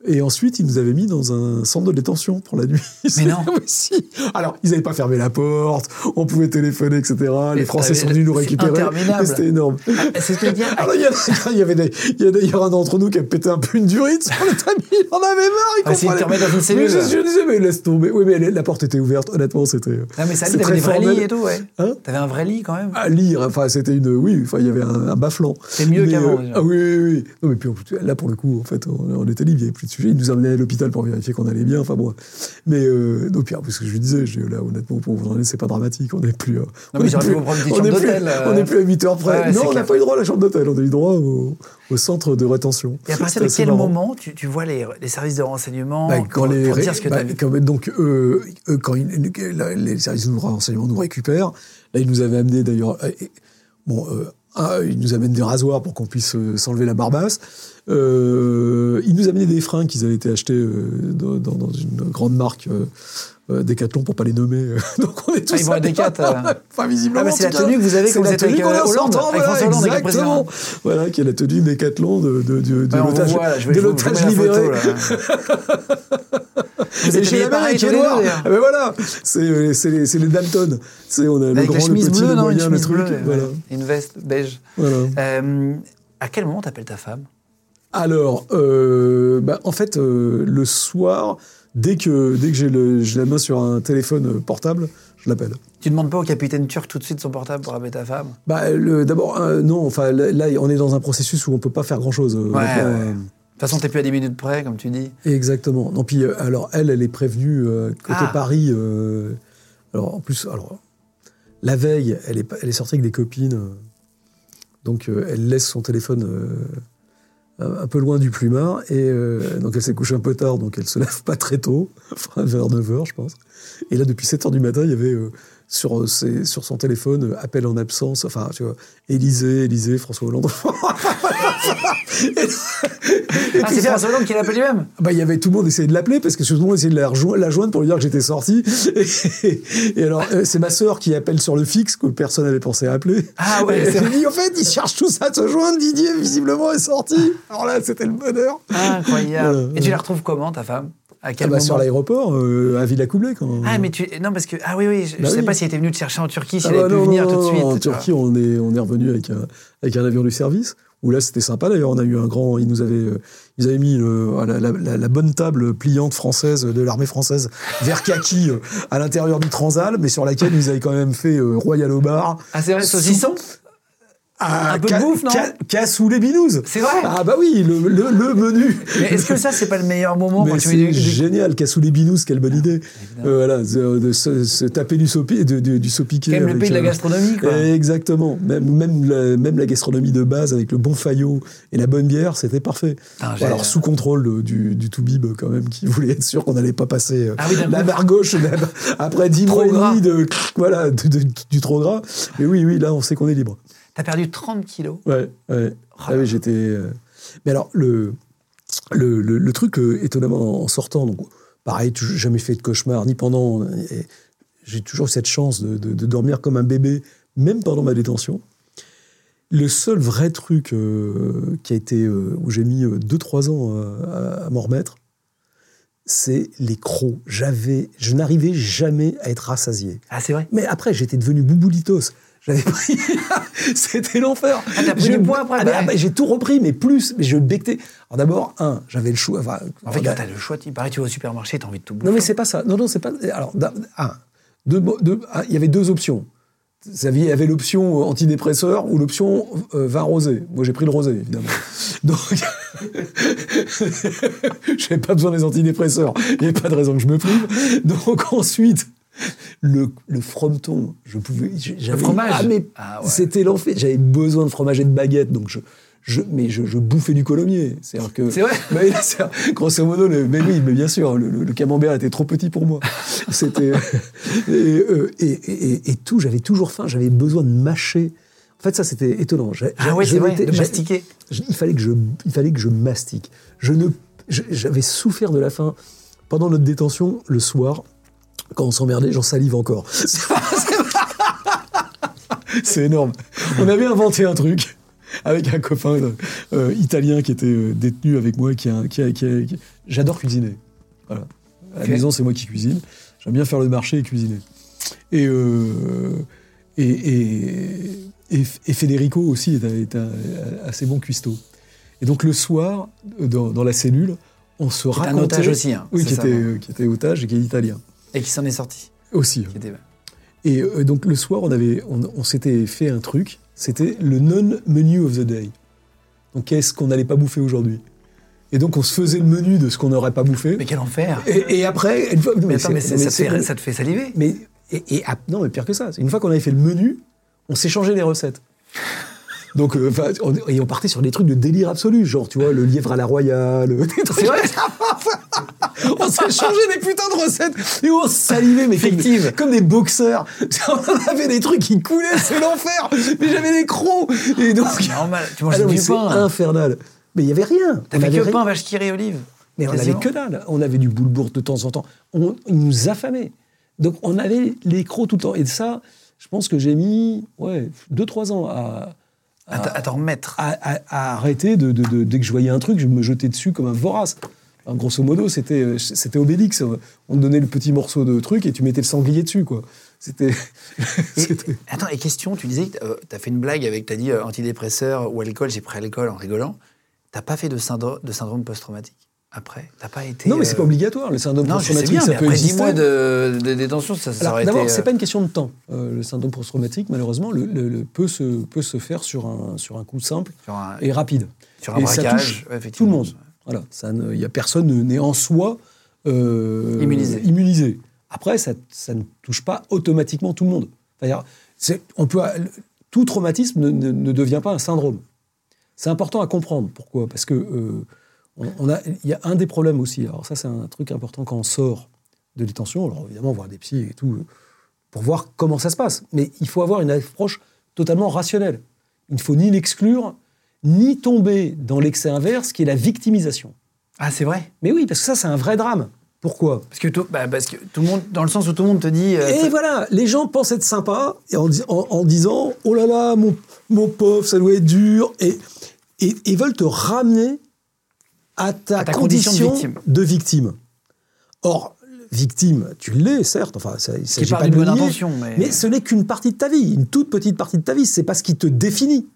Et ensuite, ils nous avaient mis dans un centre de détention pour la nuit. Mais non. Oui, si. Alors, ils n'avaient pas fermé la porte, on pouvait téléphoner, etc. Les Français sont venus nous récupérer. C'était énorme. Ah, C'est ce que je veux dire. Alors, il y, a- y y d'ailleurs un d'entre nous qui a pété un peu une durite sur le tamis. Il en avait marre. Il Ah, comprenait- dans une cellule. Mais je, je disais, mais laisse tomber. Oui, mais la porte était ouverte. Honnêtement, c'était. Non, mais ça, t'avais des vrais lits et tout, ouais. Hein? T'avais un vrai lit quand même. à lire. Enfin, c'était une. Oui, enfin, il y avait un, un bas-flanc. C'est mieux qu'avant, euh. Ah oui, oui, oui. Non, mais puis là, pour le coup, en fait, on, on était libre, il n'y avait plus de sujet. Ils nous amenaient à l'hôpital pour vérifier qu'on allait bien. Enfin, bon. Mais, euh, donc, puis, parce que je lui disais, je dis, là, honnêtement, pour vous en aller, c'est pas dramatique. On n'est plus. euh, on mais est j'aurais plus- pu vous prendre une petite on chambre est plus- d'hôtel, euh. N'est plus à 8 heures près. Ouais, non, on n'a pas eu droit à la chambre d'hôtel. On a eu droit au, au centre de rétention. Et à partir de quel marrant. moment tu, tu vois les, les services de renseignement Bah, pour, quand les, pour dire ce que bah, vu? quand- donc, eux, quand les services de renseignement nous récupèrent, là, ils nous avaient amené d'ailleurs. euh, Bon, ils nous amènent des rasoirs pour qu'on puisse s'enlever la barbasse. Euh, ils nous amenaient des freins qu'ils avaient été achetés euh, dans, dans- une grande marque. Euh, euh, Decathlon pour pas les nommer. Donc on est tous Ah, ils vont à Decat, euh. Enfin, visiblement. Ah, c'est la tenue que vous avez quand vous êtes avec, Hollande, avec voilà, François Hollande, exactement. Voilà, qui est la tenue Decathlon de, de, de, de l'otage libéré. Vous Et êtes chez la mère qui est noire. Ah ben voilà, c'est c'est les, les Dalton. C'est on a le grand, le petit, bleue, le non Une moyen, le chemise truc. bleue, voilà. Une veste beige. voilà. À quel moment t'appelles ta femme? Alors, euh, bah, en fait, euh, le soir, dès que dès que j'ai la main sur un téléphone portable, je l'appelle. Tu demandes pas au capitaine turc tout de suite son portable pour appeler ta femme? Bah, d'abord, euh, non. Enfin, là, on est dans un processus où on peut pas faire grand chose. Ouais, ouais. De toute façon, t'es plus à 10 minutes près, comme tu dis. Exactement. Non, puis alors elle, elle est prévenue euh, côté Ah. Paris. alors en plus, alors la veille, elle est, elle est sortie avec des copines, donc elle laisse son téléphone un, peu loin du plumard et euh, donc elle s'est couchée un peu tard, donc elle se lève pas très tôt, vers 9 h je pense. Et là, depuis 7 h du matin, il y avait euh, sur, ses- sur son téléphone, euh, appel en absence, enfin, tu vois, Élysée, Élysée, François Hollande. Et- et Ah, c'est François Hollande qui l'appelle lui-même? bah, il y avait tout le monde essayait de l'appeler parce que tout le monde essayait de la, rejo- la joindre pour lui dire que j'étais sorti. Et, et alors, euh, c'est ma sœur qui appelle sur le fixe que personne n'avait pensé à appeler. Ah ouais, Et en fait, ils cherchent tous à se joindre. Didier, visiblement, est sorti. Alors là, c'était le bonheur. Incroyable. Et tu la retrouves comment, ta femme? À Ah quel bah, moment sur l'aéroport, euh, à Villacoublay. Quand... Ah, mais tu. Non, parce que. Ah oui, oui, je, Bah je sais oui. pas s'il était venu te chercher en Turquie, s'il Ah bah avait pu venir non, tout de suite. En vois. Turquie, on est, on est revenu avec un, avec un avion du service. Où là, c'était sympa d'ailleurs. On a eu un grand. Ils nous avaient, euh, ils avaient mis le- la, la- la- la bonne table pliante française de l'armée française vert kaki euh, à l'intérieur du Transal, mais sur laquelle ils avaient quand même fait euh, Royal au bar. Ah, c'est vrai, saucisson? Ah, Un peu de bouffe, non ca- Cassou les binous. C'est vrai Ah bah oui, le, le, le menu. Est-ce que ça, c'est pas le meilleur moment Mais quand tu c'est du. du- génial, Cassou les binous, quelle bonne idée. Euh, voilà, de, de se, se taper du, sopi, de, du même le pays de la euh, gastronomie, quoi. Exactement. Même, même, la, même la gastronomie de base avec le bon faillot et la bonne bière, c'était parfait. Alors, sous contrôle du, du Toubib, quand même, qui voulait être sûr qu'on n'allait pas passer euh, Ah oui, la barre gauche même, après 10 Trop mois et demi de, voilà, de- du trop gras. Mais oui, oui, là, on sait qu'on est libre. T'as perdu 30 kilos. Ouais, ouais. Oh Ah oui, j'étais. euh, Mais alors, le, le, le, le truc, euh, étonnamment, en sortant, donc, pareil, jamais fait de cauchemar, ni pendant. et J'ai toujours eu cette chance de, de- de dormir comme un bébé, même pendant ma détention. Le seul vrai truc euh, qui a été. euh, où j'ai mis 2-3 ans euh, à, à m'en remettre, c'est les crocs. J'avais, je n'arrivais jamais à être rassasié. Ah, c'est vrai? Mais après, j'étais devenu bouboulitos. J'avais pris. C'était l'enfer. Ah, t'as pris Je- du poids après, Ah, bah, ouais. bah, J'ai tout repris, mais plus. Mais je bectais. Alors d'abord, un, j'avais le choix. Enfin, En fait, quand t'as le choix, il paraît que tu vas au supermarché, t'as envie de tout bouffer. non, mais c'est pas ça. Non, non, c'est pas. Alors, un, deux, deux- un, il y avait deux options. Il y avait l'option euh, antidépresseur ou l'option euh, vin rosé. Moi, j'ai pris le rosé, évidemment. Donc, j'avais pas besoin des antidépresseurs. Il n'y avait pas de raison que je me prive. Donc, ensuite, le, le frometon, je pouvais. j'avais- fromage Ah, mais Ah, ouais. c'était l'enfer. J'avais besoin de fromage et de baguette, donc je. Je, mais je, je bouffais du colomier. Que. C'est vrai c'est- grosso modo, le- mais oui, mais bien sûr, le, le- le camembert était trop petit pour moi. C'était et, euh, et, et- et tout, j'avais toujours faim, j'avais besoin de mâcher. En fait, ça c'était étonnant. Ah ouais, c'est vrai, de mastiquer. il fallait que je, il fallait que je mastique. Je ne, je- j'avais souffert de la faim pendant notre détention le soir. Quand on s'emmerdait, j'en salive encore. C'est énorme. On avait inventé un truc avec un copain euh, italien qui était euh, détenu avec moi. Qui a, qui a- qui a- qui- J'adore cuisiner. Voilà. À la Ok. maison, c'est moi qui cuisine. J'aime bien faire le marché et cuisiner. Et, euh, et, et, et- et Federico aussi est un, est un assez bon cuistot. Et donc le soir, dans, dans la cellule, on se est un racontait... otage aussi, hein, Oui, qui ça, était, euh, qui était otage et qui est italien. Et qui s'en est sorti. Aussi. Était- Et euh, donc le soir, on, avait, on, on s'était fait un truc, c'était le non-menu of the day. Donc qu'est-ce qu'on n'allait pas bouffer aujourd'hui? Et donc on se faisait le menu de ce qu'on n'aurait pas bouffé. Mais quel enfer Et, et après, une fois, Mais attends, mais, ça, te fait, ça te fait saliver mais et, et ah, non, mais pire que ça. Une fois qu'on avait fait le menu, on s'échangeait les recettes. Donc, euh, on, et on partait sur des trucs de délire absolu, genre, tu vois, le lièvre à la royale. C'est vrai on s'échangeait des putins de recettes et on salivait, mais comme, Fictive. comme des boxeurs. On avait des trucs qui coulaient, c'est l'enfer. Mais j'avais des crocs. Et donc, C'est normal, tu manges Ah non, du c'est pain. infernal. Mais il y avait rien. Avait que rien. pain, vache qui olive Mais on avait Quasiment. que dalle. On avait du boulebourg de temps en temps. On, il nous affamait. Donc on avait les crocs tout le temps. Et ça, je pense que j'ai mis ouais, 2-3 ans à, À t'en remettre. à, à- à arrêter de, de- de- Dès que je voyais un truc, je me jetais dessus comme un vorace. Grosso modo, c'était euh, c'était Obélix. On te donnait le petit morceau de truc et tu mettais le sanglier dessus. quoi. C'était. Attends, et question, tu disais que tu as fait une blague avec, tu as dit euh, antidépresseur ou alcool, j'ai pris alcool en rigolant. T'as pas fait de syndrome, de syndrome post-traumatique après? T'as pas été. Non, mais c'est euh, pas obligatoire. Le syndrome Non, post-traumatique, ça mais peut après 10 exister. mois de, de détention, ça, ça Alors, aurait d'abord, été. c'est euh, pas une question de temps. Euh, le syndrome post-traumatique, malheureusement, le, le- le- peut, se, peut se faire sur un, sur un coup simple un, et rapide. sur un et ça braquage. touche ouais, tout le monde. Voilà, il y a personne n'est en soi euh, Immunisé. immunisé. Après, ça, ça ne touche pas automatiquement tout le monde. On peut, tout traumatisme ne, ne- ne devient pas un syndrome. C'est important à comprendre. Pourquoi? Parce que euh, on, on a, il y a un des problèmes aussi. Alors ça, c'est un truc important quand on sort de détention. Alors évidemment, voir des psys et tout, pour voir comment ça se passe. Mais il faut avoir une approche totalement rationnelle. Il ne faut ni l'exclure, ni tomber dans l'excès inverse qui est la victimisation. Ah, c'est vrai? Mais oui, parce que ça, c'est un vrai drame. Pourquoi? Parce que, tout, bah, parce que tout le monde, dans le sens où tout le monde te dit. euh, Et voilà, les gens pensent être sympas et en, dis- en- en disant Oh là là, mon, mon pauvre, ça doit être dur. Et, et, et veulent te ramener à ta, À ta condition de victime. de victime. Or, victime, tu l'es, certes. Enfin, ça, il s'agit pas de bonne intention, mais- mais ce n'est qu'une partie de ta vie, une toute petite partie de ta vie. C'est pas ce qui te définit.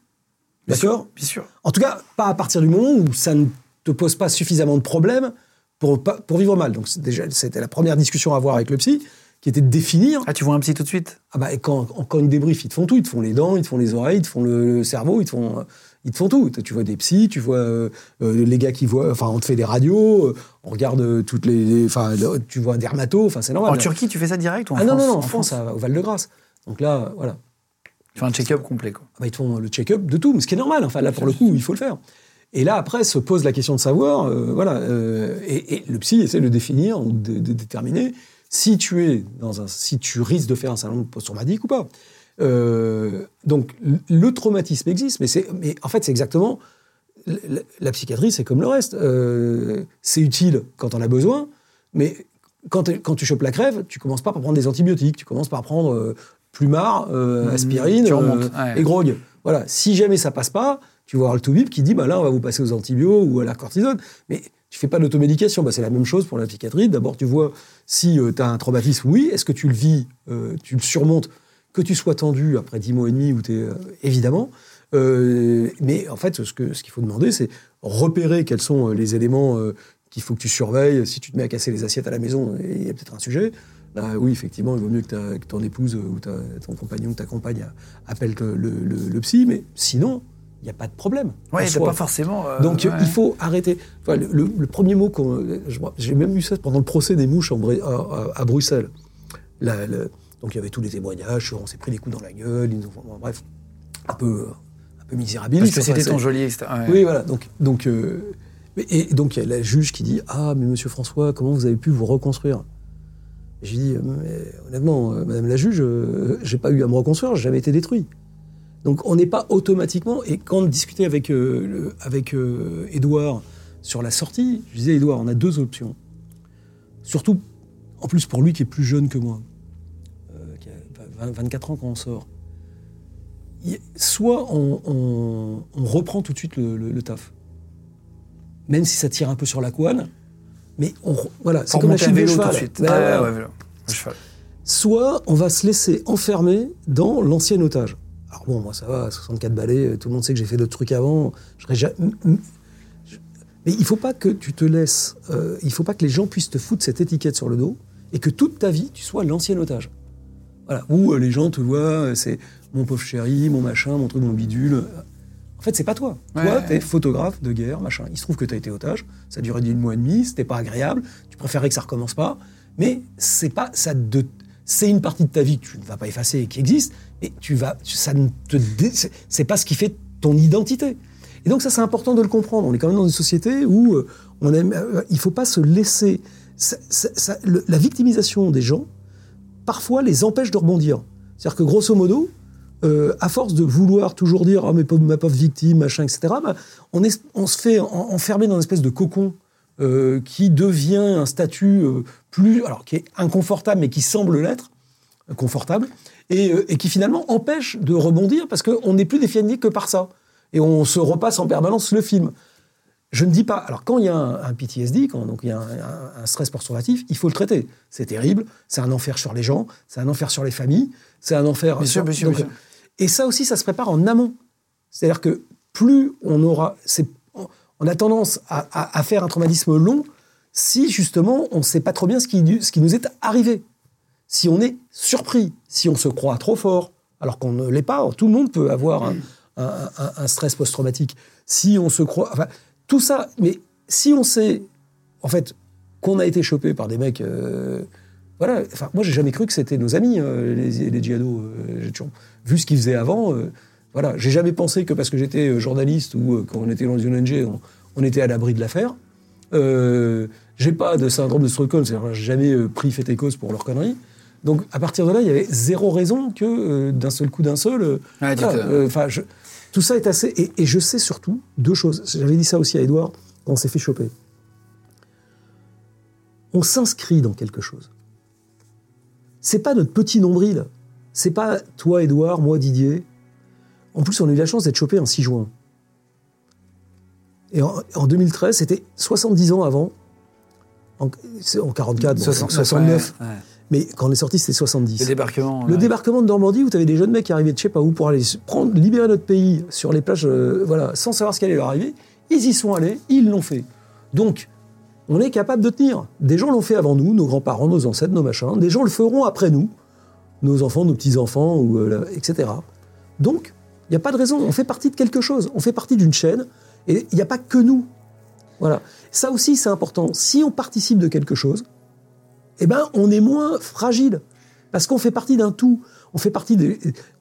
Bien sûr, Bien sûr. En tout cas, pas à partir du moment où ça ne te pose pas suffisamment de problèmes pour, pour vivre mal. Donc, déjà, c'était la première discussion à avoir avec le psy, qui était de définir. Ah, tu vois un psy tout de suite? Ah bah, et quand, quand ils débriefent, ils te font tout. Ils te font les dents, ils te font les oreilles, ils te font le, le cerveau, ils te font, ils te font tout. Tu vois des psys, tu vois euh, euh, les gars qui voient. Enfin, on te fait des radios, euh, on regarde toutes les. Enfin, tu vois un dermato, enfin, c'est normal. En Turquie, tu fais ça direct ou en Ah non, France? non, non, en France, à- au Val-de-Grâce. Donc là, voilà. Fais un check-up complet, quoi. Ah ils te font le check-up de tout, mais ce qui est normal. Enfin, là, pour le coup, il faut le faire. Et là, après, se pose la question de savoir, euh, voilà, euh, et, le psy essaie de définir, ou de, déterminer si tu es dans un, si tu risques de faire un salon post-traumatique ou pas. Euh, donc, le- traumatisme existe, mais, c'est, mais en fait, c'est exactement la, la psychiatrie, c'est comme le reste. C'est utile quand on a besoin, mais quand, quand tu chopes la crève, tu commences pas par prendre des antibiotiques, tu commences par prendre plumard, euh, aspirine tu remontes, euh, ouais. et grogue. Voilà. Si jamais ça passe pas, tu vas voir le toubib qui dit bah là on va vous passer aux antibiotiques ou à la cortisone. Mais tu fais pas d'automédication. Bah, c'est la même chose pour la psychiatrie. D'abord tu vois si tu as un traumatisme, oui. Est-ce que tu le vis, euh, tu le surmontes, que tu sois tendu après 10 mois et demi ou t'es euh, évidemment. Euh, mais en fait, ce que ce qu'il faut demander, c'est repérer quels sont euh, les éléments euh, qu'il faut que tu surveilles. Si tu te mets à casser les assiettes à la maison, il y a peut-être un sujet. Là, oui, effectivement, il vaut mieux que, ta- que ton épouse euh, ou ta- ton compagnon ou ta compagne appelle le, le- le- le psy, mais sinon, il n'y a pas de problème. t'as soi. pas forcément. euh, Donc ouais. il faut arrêter. Enfin, le, premier mot J'ai même eu ça pendant le procès des mouches en à, Bruxelles. La- donc il y avait tous les témoignages, on s'est pris des coups dans la gueule, ils nous ont- bon, bref, un peu, un peu misérabiliste. Parce que c'était ton joli, etc. Ouais. oui, voilà. Donc, donc, euh, et donc, il y a la juge qui dit Ah, mais monsieur François, comment vous avez pu vous reconstruire? J'ai dit Mais honnêtement, euh, madame la juge, euh, j'ai pas eu à me reconstruire, j'ai jamais été détruit. Donc, on n'est pas automatiquement. Et quand on discutait avec, euh, avec euh, Édouard sur la sortie, je disais Édouard, on a deux options. Surtout, en plus, pour lui qui est plus jeune que moi, euh, qui a 20 24 ans quand on sort. Soit on, reprend tout de suite le, le- le taf, même si ça tire un peu sur la couane, mais on, voilà, c'est comme la de vélo tout cheval. de suite. Ouais, Ouais, ouais. ouais, vélo. Cheval. Soit on va se laisser enfermer dans l'ancien otage. Alors bon, moi ça va, 64 balais, tout le monde sait que j'ai fait d'autres trucs avant. Mais il faut pas que tu te laisses, euh, il faut pas que les gens puissent te foutre cette étiquette sur le dos et que toute ta vie tu sois l'ancien otage. Voilà, où euh, les gens te voient, euh, c'est mon pauvre chéri, mon machin, mon truc, mon bidule. En fait, c'est pas toi. Ouais, toi, t'es photographe de guerre, machin. Il se trouve que t'as été otage, ça a duré 10 mois et demi, c'était pas agréable, tu préférais que ça recommence pas, mais c'est pas ça de c'est une partie de ta vie que tu ne vas pas effacer et qui existe, et tu vas ça ne te c'est- pas ce qui fait ton identité. Et donc ça c'est important de le comprendre. On est quand même dans une société où euh, on aime, euh, il faut pas se laisser ça- ça- ça- le- la victimisation des gens parfois les empêche de rebondir. C'est-à-dire que grosso modo, euh, à force de vouloir toujours dire ah, mais pauvre- ma pauvre victime, machin, etc., bah, on, est, on se fait en- enfermer dans une espèce de cocon euh, qui devient un statut euh, plus, alors qui est inconfortable, mais qui semble l'être, confortable, et, et qui finalement empêche de rebondir parce qu'on n'est plus défini que par ça. Et on se repasse en permanence le film. Je ne dis pas. Alors, quand il y a un, un PTSD, quand donc il y a un, un- un stress post-traumatif, il faut le traiter. C'est terrible, c'est un enfer sur les gens, c'est un enfer sur les familles, c'est un enfer. Bien sûr, bien sûr, bien sûr. Et ça aussi, ça se prépare en amont. C'est-à-dire que plus on aura. on- a tendance à, faire un traumatisme long si justement on ne sait pas trop bien ce qui, nous est arrivé. Si on est surpris, si on se croit trop fort, alors qu'on ne l'est pas, tout le monde peut avoir un stress post-traumatique. Si on se croit. Enfin, tout ça. Mais si on sait, en fait, qu'on a été chopé par des mecs. euh, voilà, enfin, moi j'ai jamais cru que c'était nos amis, euh, les, les djihados. euh, j'ai toujours vu ce qu'ils faisaient avant. euh, voilà, j'ai jamais pensé que parce que j'étais euh, journaliste ou quand on était dans une ONG, on, on était à l'abri de l'affaire. J'ai pas de syndrome de Stockholm, c'est-à-dire j'ai jamais pris fait et cause pour leurs conneries. Donc à partir de là, il y avait zéro raison que d'un seul coup d'un seul. voilà, je- tout ça est assez. Et, et je sais surtout deux choses. J'avais dit ça aussi à Edouard quand on s'est fait choper. On s'inscrit dans quelque chose. C'est pas notre petit nombril. C'est pas toi, Edouard, moi, Didier. En plus, on a eu la chance d'être chopé un 6 juin. Et en, en 2013, c'était 70 ans avant. En, en 44, bon, 69, 69. ouais, ouais. Mais quand on est sorti, c'était 70. Le débarquement. Le ouais. débarquement de Normandie, où tu avais des jeunes mecs qui arrivaient de je sais pas où pour aller prendre, libérer notre pays sur les plages, euh, voilà, sans savoir ce qui allait leur arriver, ils y sont allés, ils l'ont fait. Donc, on est capable de tenir. Des gens l'ont fait avant nous, nos grands-parents, nos ancêtres, nos machins. Des gens le feront après nous, nos enfants, nos petits-enfants, euh, etc. Donc, il n'y a pas de raison. On fait partie de quelque chose. On fait partie d'une chaîne. Et il n'y a pas que nous. Voilà. Ça aussi, c'est important. Si on participe de quelque chose, eh ben, on est moins fragile. Parce qu'on fait partie d'un tout. On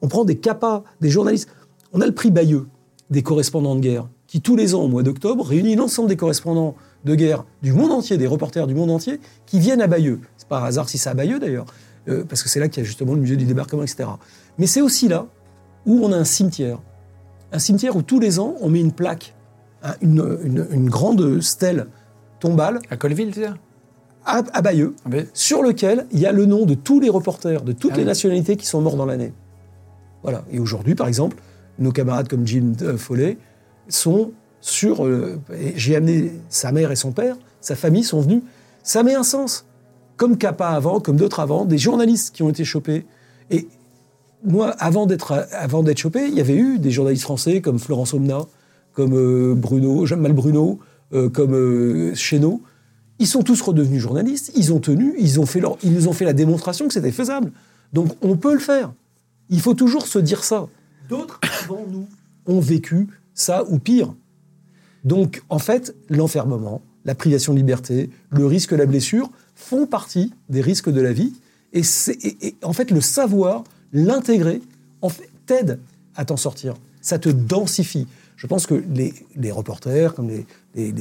on prend des capas, des journalistes. On a le prix Bayeux, des correspondants de guerre, qui tous les ans, au mois d'octobre, réunit l'ensemble des correspondants de guerre du monde entier, des reporters du monde entier, qui viennent à Bayeux. C'est pas un hasard si c'est à Bayeux d'ailleurs, euh, parce que c'est là qu'il y a justement le musée du débarquement, etc. Mais c'est aussi là où on a un cimetière. Un cimetière où tous les ans, on met une plaque, un- une, une- une grande stèle tombale À Colville, tu sais à, à Bayeux, Ah ben, sur lequel il y a le nom de tous les reporters, de toutes Ah les oui. nationalités qui sont morts dans l'année. Voilà. Et aujourd'hui, par exemple, nos camarades comme Jim euh, Follet sont sur. euh, J'ai amené sa mère et son père, sa famille sont venus. Ça met un sens. Comme Kappa avant, comme d'autres avant, des journalistes qui ont été chopés. Et moi, avant d'être avant d'être chopé, il y avait eu des journalistes français comme Florence Omna, comme euh, Bruno, Jamal Bruno, euh, comme euh, Chénaud. Ils sont tous redevenus journalistes. Ils ont tenu, ils ont fait leur, ils nous ont fait la démonstration que c'était faisable. Donc on peut le faire. Il faut toujours se dire ça. D'autres avant nous ont vécu ça ou pire. Donc en fait, l'enfermement, la privation de liberté, le risque, la blessure font partie des risques de la vie. Et, et- et en fait, le savoir, l'intégrer, en fait, t'aide à t'en sortir. Ça te densifie. Je pense que les, les reporters, comme les, les,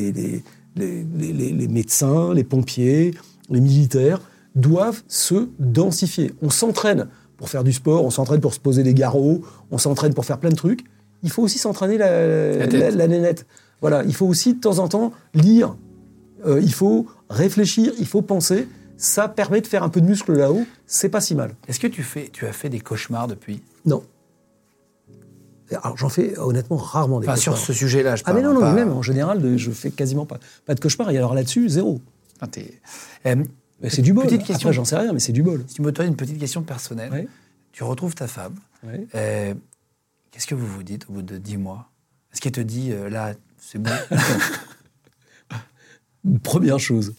les- médecins, les pompiers, les militaires, doivent se densifier. On s'entraîne pour faire du sport, on s'entraîne pour se poser des garrots, on s'entraîne pour faire plein de trucs. Il faut aussi s'entraîner la, La la- la nénette. Voilà, il faut aussi de temps en temps lire, euh, il faut réfléchir, il faut penser. Ça permet de faire un peu de muscle là-haut, c'est pas si mal. Est-ce que tu, fais, tu as fait des cauchemars depuis? Non. Alors j'en fais honnêtement rarement des Enfin, sur cauchemars. ce sujet-là, je Ah mais non, non, pas- même en général, de- je fais quasiment pas, pas de cauchemars. Et alors là-dessus, zéro. Enfin, t'es- Euh, c'est du bol. Petite question. J'en sais rien, mais c'est du bol. si tu m'autorises une petite question personnelle, Ouais. tu retrouves ta femme. Ouais. euh, Qu'est-ce que vous vous dites au bout de 10 mois? Est-ce qu'elle te dit, euh, là, c'est bon Première chose,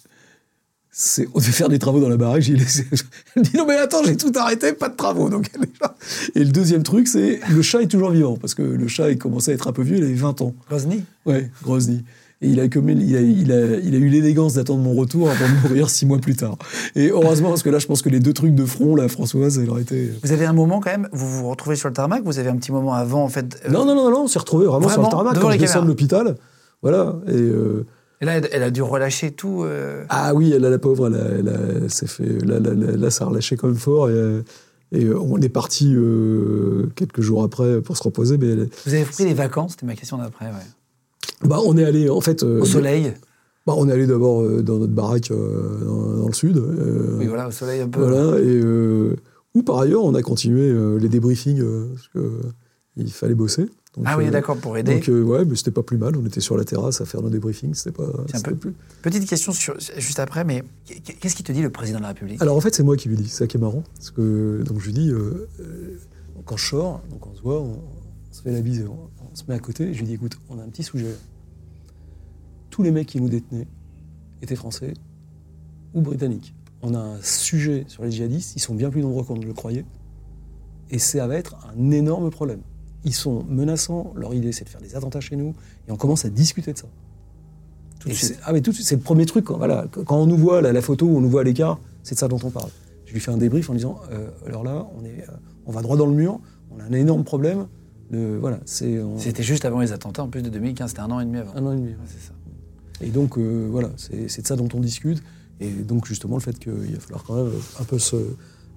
c'est on devait faire des travaux dans la baraque. J'ai laissé. Elle dit non mais attends, j'ai tout arrêté, pas de travaux. Donc. Et le deuxième truc, c'est le chat est toujours vivant parce que le chat il commençait à être un peu vieux, il avait 20 ans. Grozny Ouais, Grozny. Et il a, comme, il, a, il, a, il a eu l'élégance d'attendre mon retour avant de mourir six mois plus tard. Et heureusement, parce que là, je pense que les deux trucs de front, là, Françoise, elle aurait été. Vous avez un moment quand même, vous vous retrouvez sur le tarmac, vous avez un petit moment avant, en fait. euh, Non, non, non, non, on s'est retrouvés vraiment, sur le tarmac quand je descends de l'hôpital. Voilà. Et. euh, Et là, elle, a dû relâcher tout. euh, Ah oui, elle, la pauvre, elle, a- elle, a- elle s'est fait. Là, là, là, ça a relâché quand même fort. Et, euh, et, euh, on est parti euh, quelques jours après pour se reposer. Mais elle- Vous avez pris les vacances, c'était ma question d'après, ouais. Bah, on est allé, en fait. euh, Au soleil bah, on est allé d'abord euh, dans notre baraque euh, dans, dans le sud. euh, Oui, voilà, au soleil un peu. Voilà. Et, euh, ou par ailleurs, on a continué les débriefings parce que euh, il fallait bosser. Donc, Ah oui, d'accord, pour aider. Donc, ouais, mais c'était pas plus mal. On était sur la terrasse à faire nos débriefings. C'était pas. C'était peu- plus- Petite question sur, juste après, mais qu'est-ce qui te dit le président de la République? Alors en fait, c'est moi qui lui dis. C'est ça qui est marrant. Parce que donc je lui dis, quand je sors, donc on se voit, on, on se fait la bise, on, on se met à côté. Et je lui dis, écoute, on a un petit sujet. Tous les mecs qui nous détenaient étaient français ou britanniques. On a un sujet sur les djihadistes. Ils sont bien plus nombreux qu'on ne le croyait. Et ça va être un énorme problème. Ils sont menaçants. Leur idée, c'est de faire des attentats chez nous. Et on commence à discuter de ça. Tout de suite. c'est- Ah mais tout de suite, c'est le premier truc. Quand, voilà, quand on nous voit la, la photo, on nous voit à l'écart, c'est de ça dont on parle. Je lui fais un débrief en disant, euh, alors là, on est, euh, on va droit dans le mur, on a un énorme problème. Le, voilà, c'est on- C'était juste avant les attentats, en plus de 2015, c'était un an et demi avant. un an et demi. ouais. Ouais, c'est ça. Et donc euh, voilà, c'est c'est de ça dont on discute. Et donc justement le fait qu'il va falloir quand même un peu se,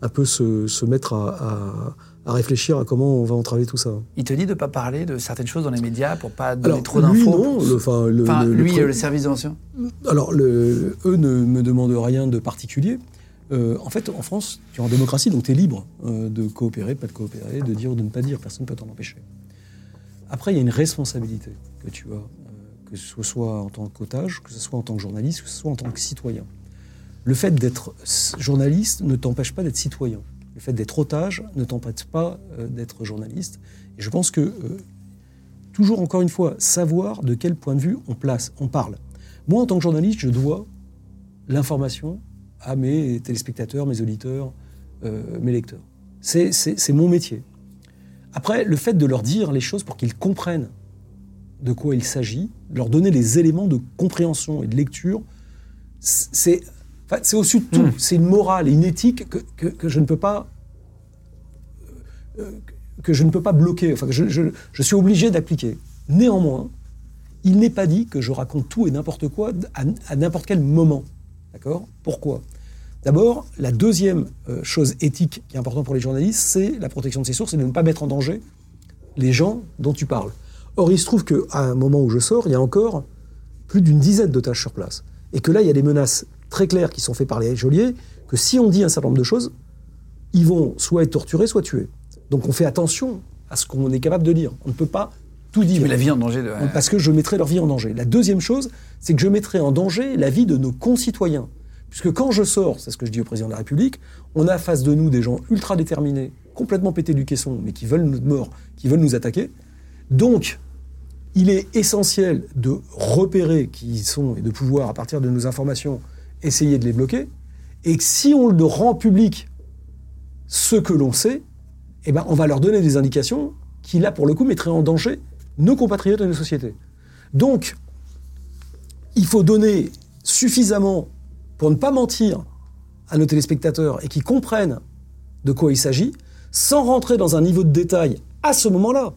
un peu se, se mettre à, à- à réfléchir à comment on va entraver tout ça. Il te dit de ne pas parler de certaines choses dans les médias pour pas donner Alors, trop lui, d'infos. non. Le, enfin, le- Enfin, le- le lui, le service renseignement. Alors, eux ne me demandent rien de particulier. Euh, en fait, en France, tu es en démocratie, donc tu es libre euh, de coopérer, pas de coopérer, de dire ou de ne pas dire. Personne ne peut t'en empêcher. Après, il y a une responsabilité que tu as, euh, que ce soit en tant qu'otage, que ce soit en tant que journaliste, que ce soit en tant que citoyen. Le fait d'être journaliste ne t'empêche pas d'être citoyen. Le fait d'être otage ne t'empêche pas euh, d'être journaliste. Et je pense que, toujours encore une fois, savoir de quel point de vue on place, on parle. Moi, en tant que journaliste, je dois l'information à mes téléspectateurs, mes auditeurs, euh, mes lecteurs. C'est- mon métier. Après, le fait de leur dire les choses pour qu'ils comprennent de quoi il s'agit, leur donner les éléments de compréhension et de lecture, c'est enfin, au-dessus de tout. C'est une morale et une éthique que, que- que je ne peux pas euh, que je ne peux pas bloquer, enfin que je, je- je suis obligé d'appliquer. Néanmoins, il n'est pas dit que je raconte tout et n'importe quoi à, à n'importe quel moment. D'accord? Pourquoi? D'abord, la deuxième euh, chose éthique qui est importante pour les journalistes, c'est la protection de ses sources et de ne pas mettre en danger les gens dont tu parles. Or, il se trouve qu'à un moment où je sors, il y a encore plus d'une dizaine d'otages sur place. Et que là, il y a des menaces très claires qui sont faites par les geôliers, que si on dit un certain nombre de choses, ils vont soit être torturés, soit tués. Donc on fait attention à ce qu'on est capable de dire. On ne peut pas tout dire. La vie en danger. De... Parce que je mettrai leur vie en danger. La deuxième chose, c'est que je mettrai en danger la vie de nos concitoyens. Puisque quand je sors, c'est ce que je dis au président de la République, on a face de nous des gens ultra déterminés, complètement pétés du caisson, mais qui veulent notre mort, qui veulent nous attaquer. Donc, il est essentiel de repérer qui ils sont et de pouvoir, à partir de nos informations, essayer de les bloquer. Et que si on le rend public ce que l'on sait, eh ben, on va leur donner des indications qui, là, pour le coup, mettraient en danger nos compatriotes et nos sociétés. Donc, il faut donner suffisamment pour ne pas mentir à nos téléspectateurs et qu'ils comprennent de quoi il s'agit, sans rentrer dans un niveau de détail à ce moment-là.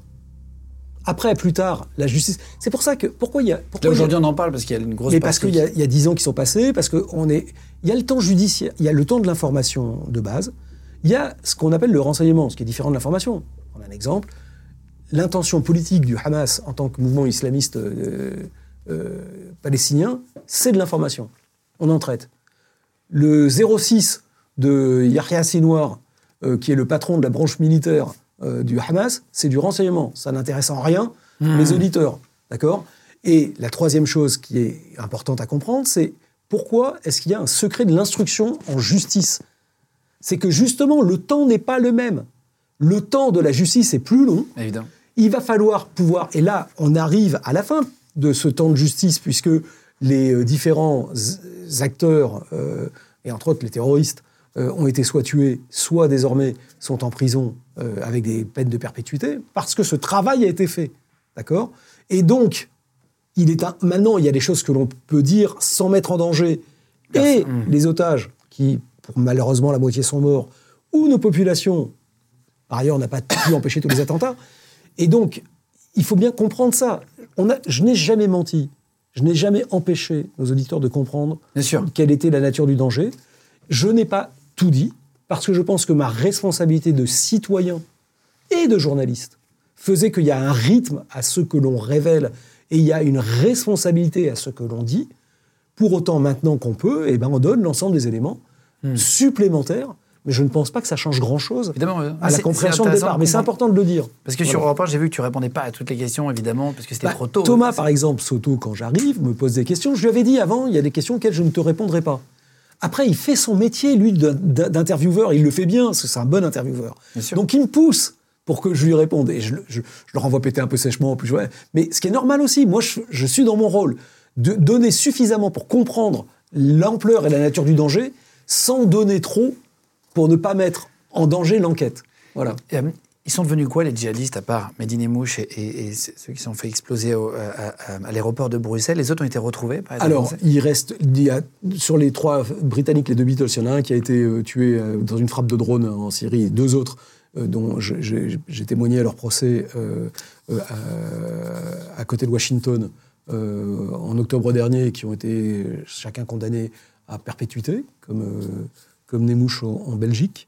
Après, plus tard, la justice. C'est pour ça que. Pourquoi il y a. aujourd'hui, on en parle parce qu'il y a une grosse mais parce qu'il y, a- il y a dix ans qui sont passés, parce qu'on est, il y a le temps judiciaire, il y a le temps de l'information de base, il y a ce qu'on appelle le renseignement, ce qui est différent de l'information. On a un exemple. L'intention politique du Hamas en tant que mouvement islamiste euh, euh, palestinien, c'est de l'information. On en traite. Le 06 de Yahya Sinwar, euh, qui est le patron de la branche militaire du Hamas, c'est du renseignement. Ça n'intéresse en rien les auditeurs. D'accord? Et la troisième chose qui est importante à comprendre, c'est pourquoi est-ce qu'il y a un secret de l'instruction en justice? C'est que justement, le temps n'est pas le même. Le temps de la justice est plus long. Évidemment. Il va falloir pouvoir, et là, on arrive à la fin de ce temps de justice, puisque les euh, différents acteurs, euh, et entre autres les terroristes, euh, ont été soit tués, soit désormais sont en prison euh, avec des peines de perpétuité, parce que ce travail a été fait. D'accord? Et donc, il est un- maintenant, il y a des choses que l'on peut dire sans mettre en danger et les otages, qui, pour malheureusement, la moitié sont morts, ou nos populations par ailleurs, on n'a pas pu empêcher tous les attentats. Et donc, il faut bien comprendre ça. On a, je n'ai jamais menti. Je n'ai jamais empêché nos auditeurs de comprendre Bien sûr. quelle était la nature du danger. Je n'ai pas tout dit parce que je pense que ma responsabilité de citoyen et de journaliste faisait qu'il y a un rythme à ce que l'on révèle et il y a une responsabilité à ce que l'on dit. Pour autant, maintenant qu'on peut, eh ben, on donne l'ensemble des éléments supplémentaires. Mais je ne pense pas que ça change grand-chose ouais. à la compréhension de départ. Mais c'est important de le dire. Parce que sur. Europe 1, j'ai vu que tu répondais pas à toutes les questions, évidemment, parce que c'était Bah, trop tôt. Thomas, par exemple, Soto, quand j'arrive, me pose des questions. Je lui avais dit avant, il y a des questions auxquelles je ne te répondrai pas. Après, il fait son métier, lui, d'intervieweur. Il le fait bien, parce que c'est un bon intervieweur. Donc, il me pousse pour que je lui réponde. Et je, le- je- je le renvoie péter un peu sèchement. en Plus, ouais. Mais ce qui est normal aussi, moi, je, je suis dans mon rôle de donner suffisamment pour comprendre l'ampleur et la nature du danger, sans donner trop pour ne pas mettre en danger l'enquête. Voilà. Euh, Ils sont devenus quoi, les djihadistes, à part Medine Mouche et, et- et ceux qui se sont fait exploser au- à, à- à l'aéroport de Bruxelles? Les autres ont été retrouvés par Alors, il reste, il y a, sur les trois Britanniques, les deux Beatles, il y en a un qui a été euh, tué euh, dans une frappe de drone en Syrie, et deux autres euh, dont j'ai témoigné à leur procès euh, euh, à, à côté de Washington euh, en octobre dernier, qui ont été chacun condamnés à perpétuité, comme, euh, comme Nemouche en, en Belgique.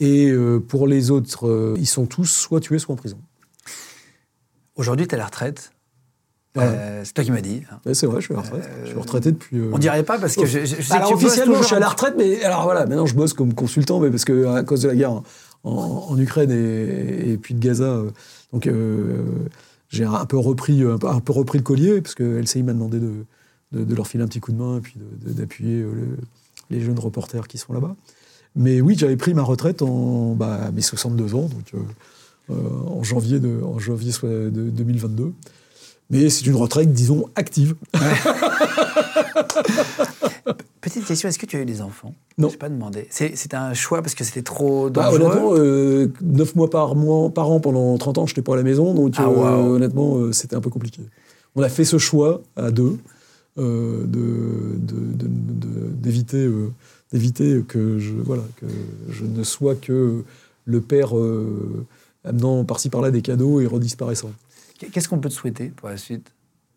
Et euh, pour les autres, euh, ils sont tous soit tués, soit en prison. Aujourd'hui, tu es à la retraite. Ouais. Euh, c'est toi qui m'as dit. hein. Ouais, c'est vrai, je suis à la retraite. Je suis retraité depuis. On dirait pas parce que je, je- je sais alors que tu bosses officiellement, je suis à la retraite, mais alors voilà, maintenant je bosse comme consultant, mais parce que à cause de la guerre en, en- en Ukraine et, et puis de Gaza, donc j'ai un peu repris, un peu, un peu repris le collier parce que LCI m'a demandé de, de, de leur filer un petit coup de main et puis d'appuyer le- les jeunes reporters qui sont là-bas. Mais oui, j'avais pris ma retraite en bah, mes 62 ans, donc euh, euh, en janvier de, en janvier de 2022. Mais c'est une retraite, disons, active. Petite question, est-ce que tu as eu des enfants? Non. Je n'ai pas demandé. C'était un choix parce que c'était trop Bah, dangereux? honnêtement, euh, 9 mois par, mois par an pendant 30 ans, je n'étais pas à la maison, donc Ah, euh, honnêtement, c'était un peu compliqué. On a fait ce choix à deux euh, d'éviter euh, d'éviter que je voilà que je ne sois que le père euh, amenant par-ci par-là des cadeaux et redisparaissant. Qu'est-ce qu'on peut te souhaiter pour la suite?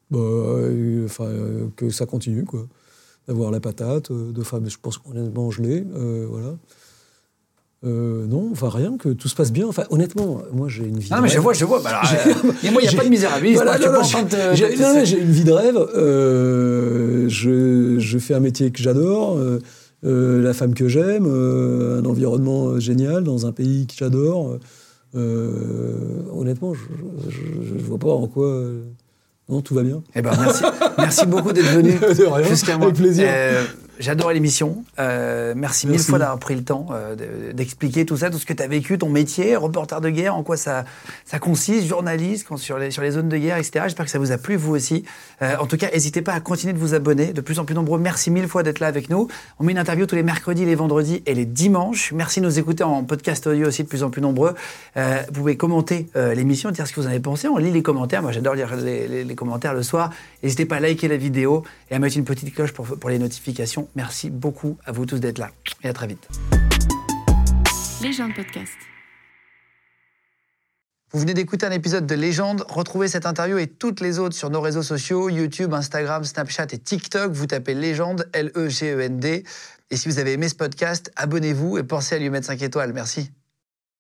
Bah, euh, enfin, euh, que ça continue, quoi. D'avoir la patate, de femmes, je pense qu'honnêtement, je l'ai, voilà. Euh, non, enfin rien, que tout se passe bien. Enfin, honnêtement, moi j'ai une vie. Non, de mais je vois, je vois. Bah, alors, euh, et moi, il n'y a pas de misérabilisme. Voilà, suis non, pas non, j'ai- de une vie de rêve. euh, je, je fais un métier que j'adore, euh, euh, la femme que j'aime, euh, un environnement euh, génial dans un pays que j'adore. Euh, honnêtement, je, je vois pas en quoi. euh, non, tout va bien. Eh ben, merci, merci beaucoup d'être venu De rien, jusqu'à moi. avec plaisir. J'adore l'émission. Euh, merci, mille fois d'avoir pris le temps euh, de- d'expliquer tout ça, tout ce que tu as vécu, ton métier, reporter de guerre, en quoi ça, ça consiste, journaliste sur, les, sur les zones de guerre, etc. J'espère que ça vous a plu, vous aussi. Euh, en tout cas, n'hésitez pas à continuer de vous abonner, de plus en plus nombreux. Merci mille fois d'être là avec nous. On met une interview tous les mercredis, les vendredis et les dimanches. Merci de nous écouter en podcast audio aussi, de plus en plus nombreux. Euh, vous pouvez commenter euh, l'émission, dire ce que vous en avez pensé. On lit les commentaires. Moi, j'adore lire les, les- les commentaires le soir. N'hésitez pas à liker la vidéo et à mettre une petite cloche pour, pour les notifications. Merci beaucoup à vous tous d'être là. Et à très vite. Légende podcast. Vous venez d'écouter un épisode de Légende. Retrouvez cette interview et toutes les autres sur nos réseaux sociaux, YouTube, Instagram, Snapchat et TikTok. Vous tapez Légende, L-E-G-E-N-D. Et si vous avez aimé ce podcast, abonnez-vous et pensez à lui mettre 5 étoiles. Merci.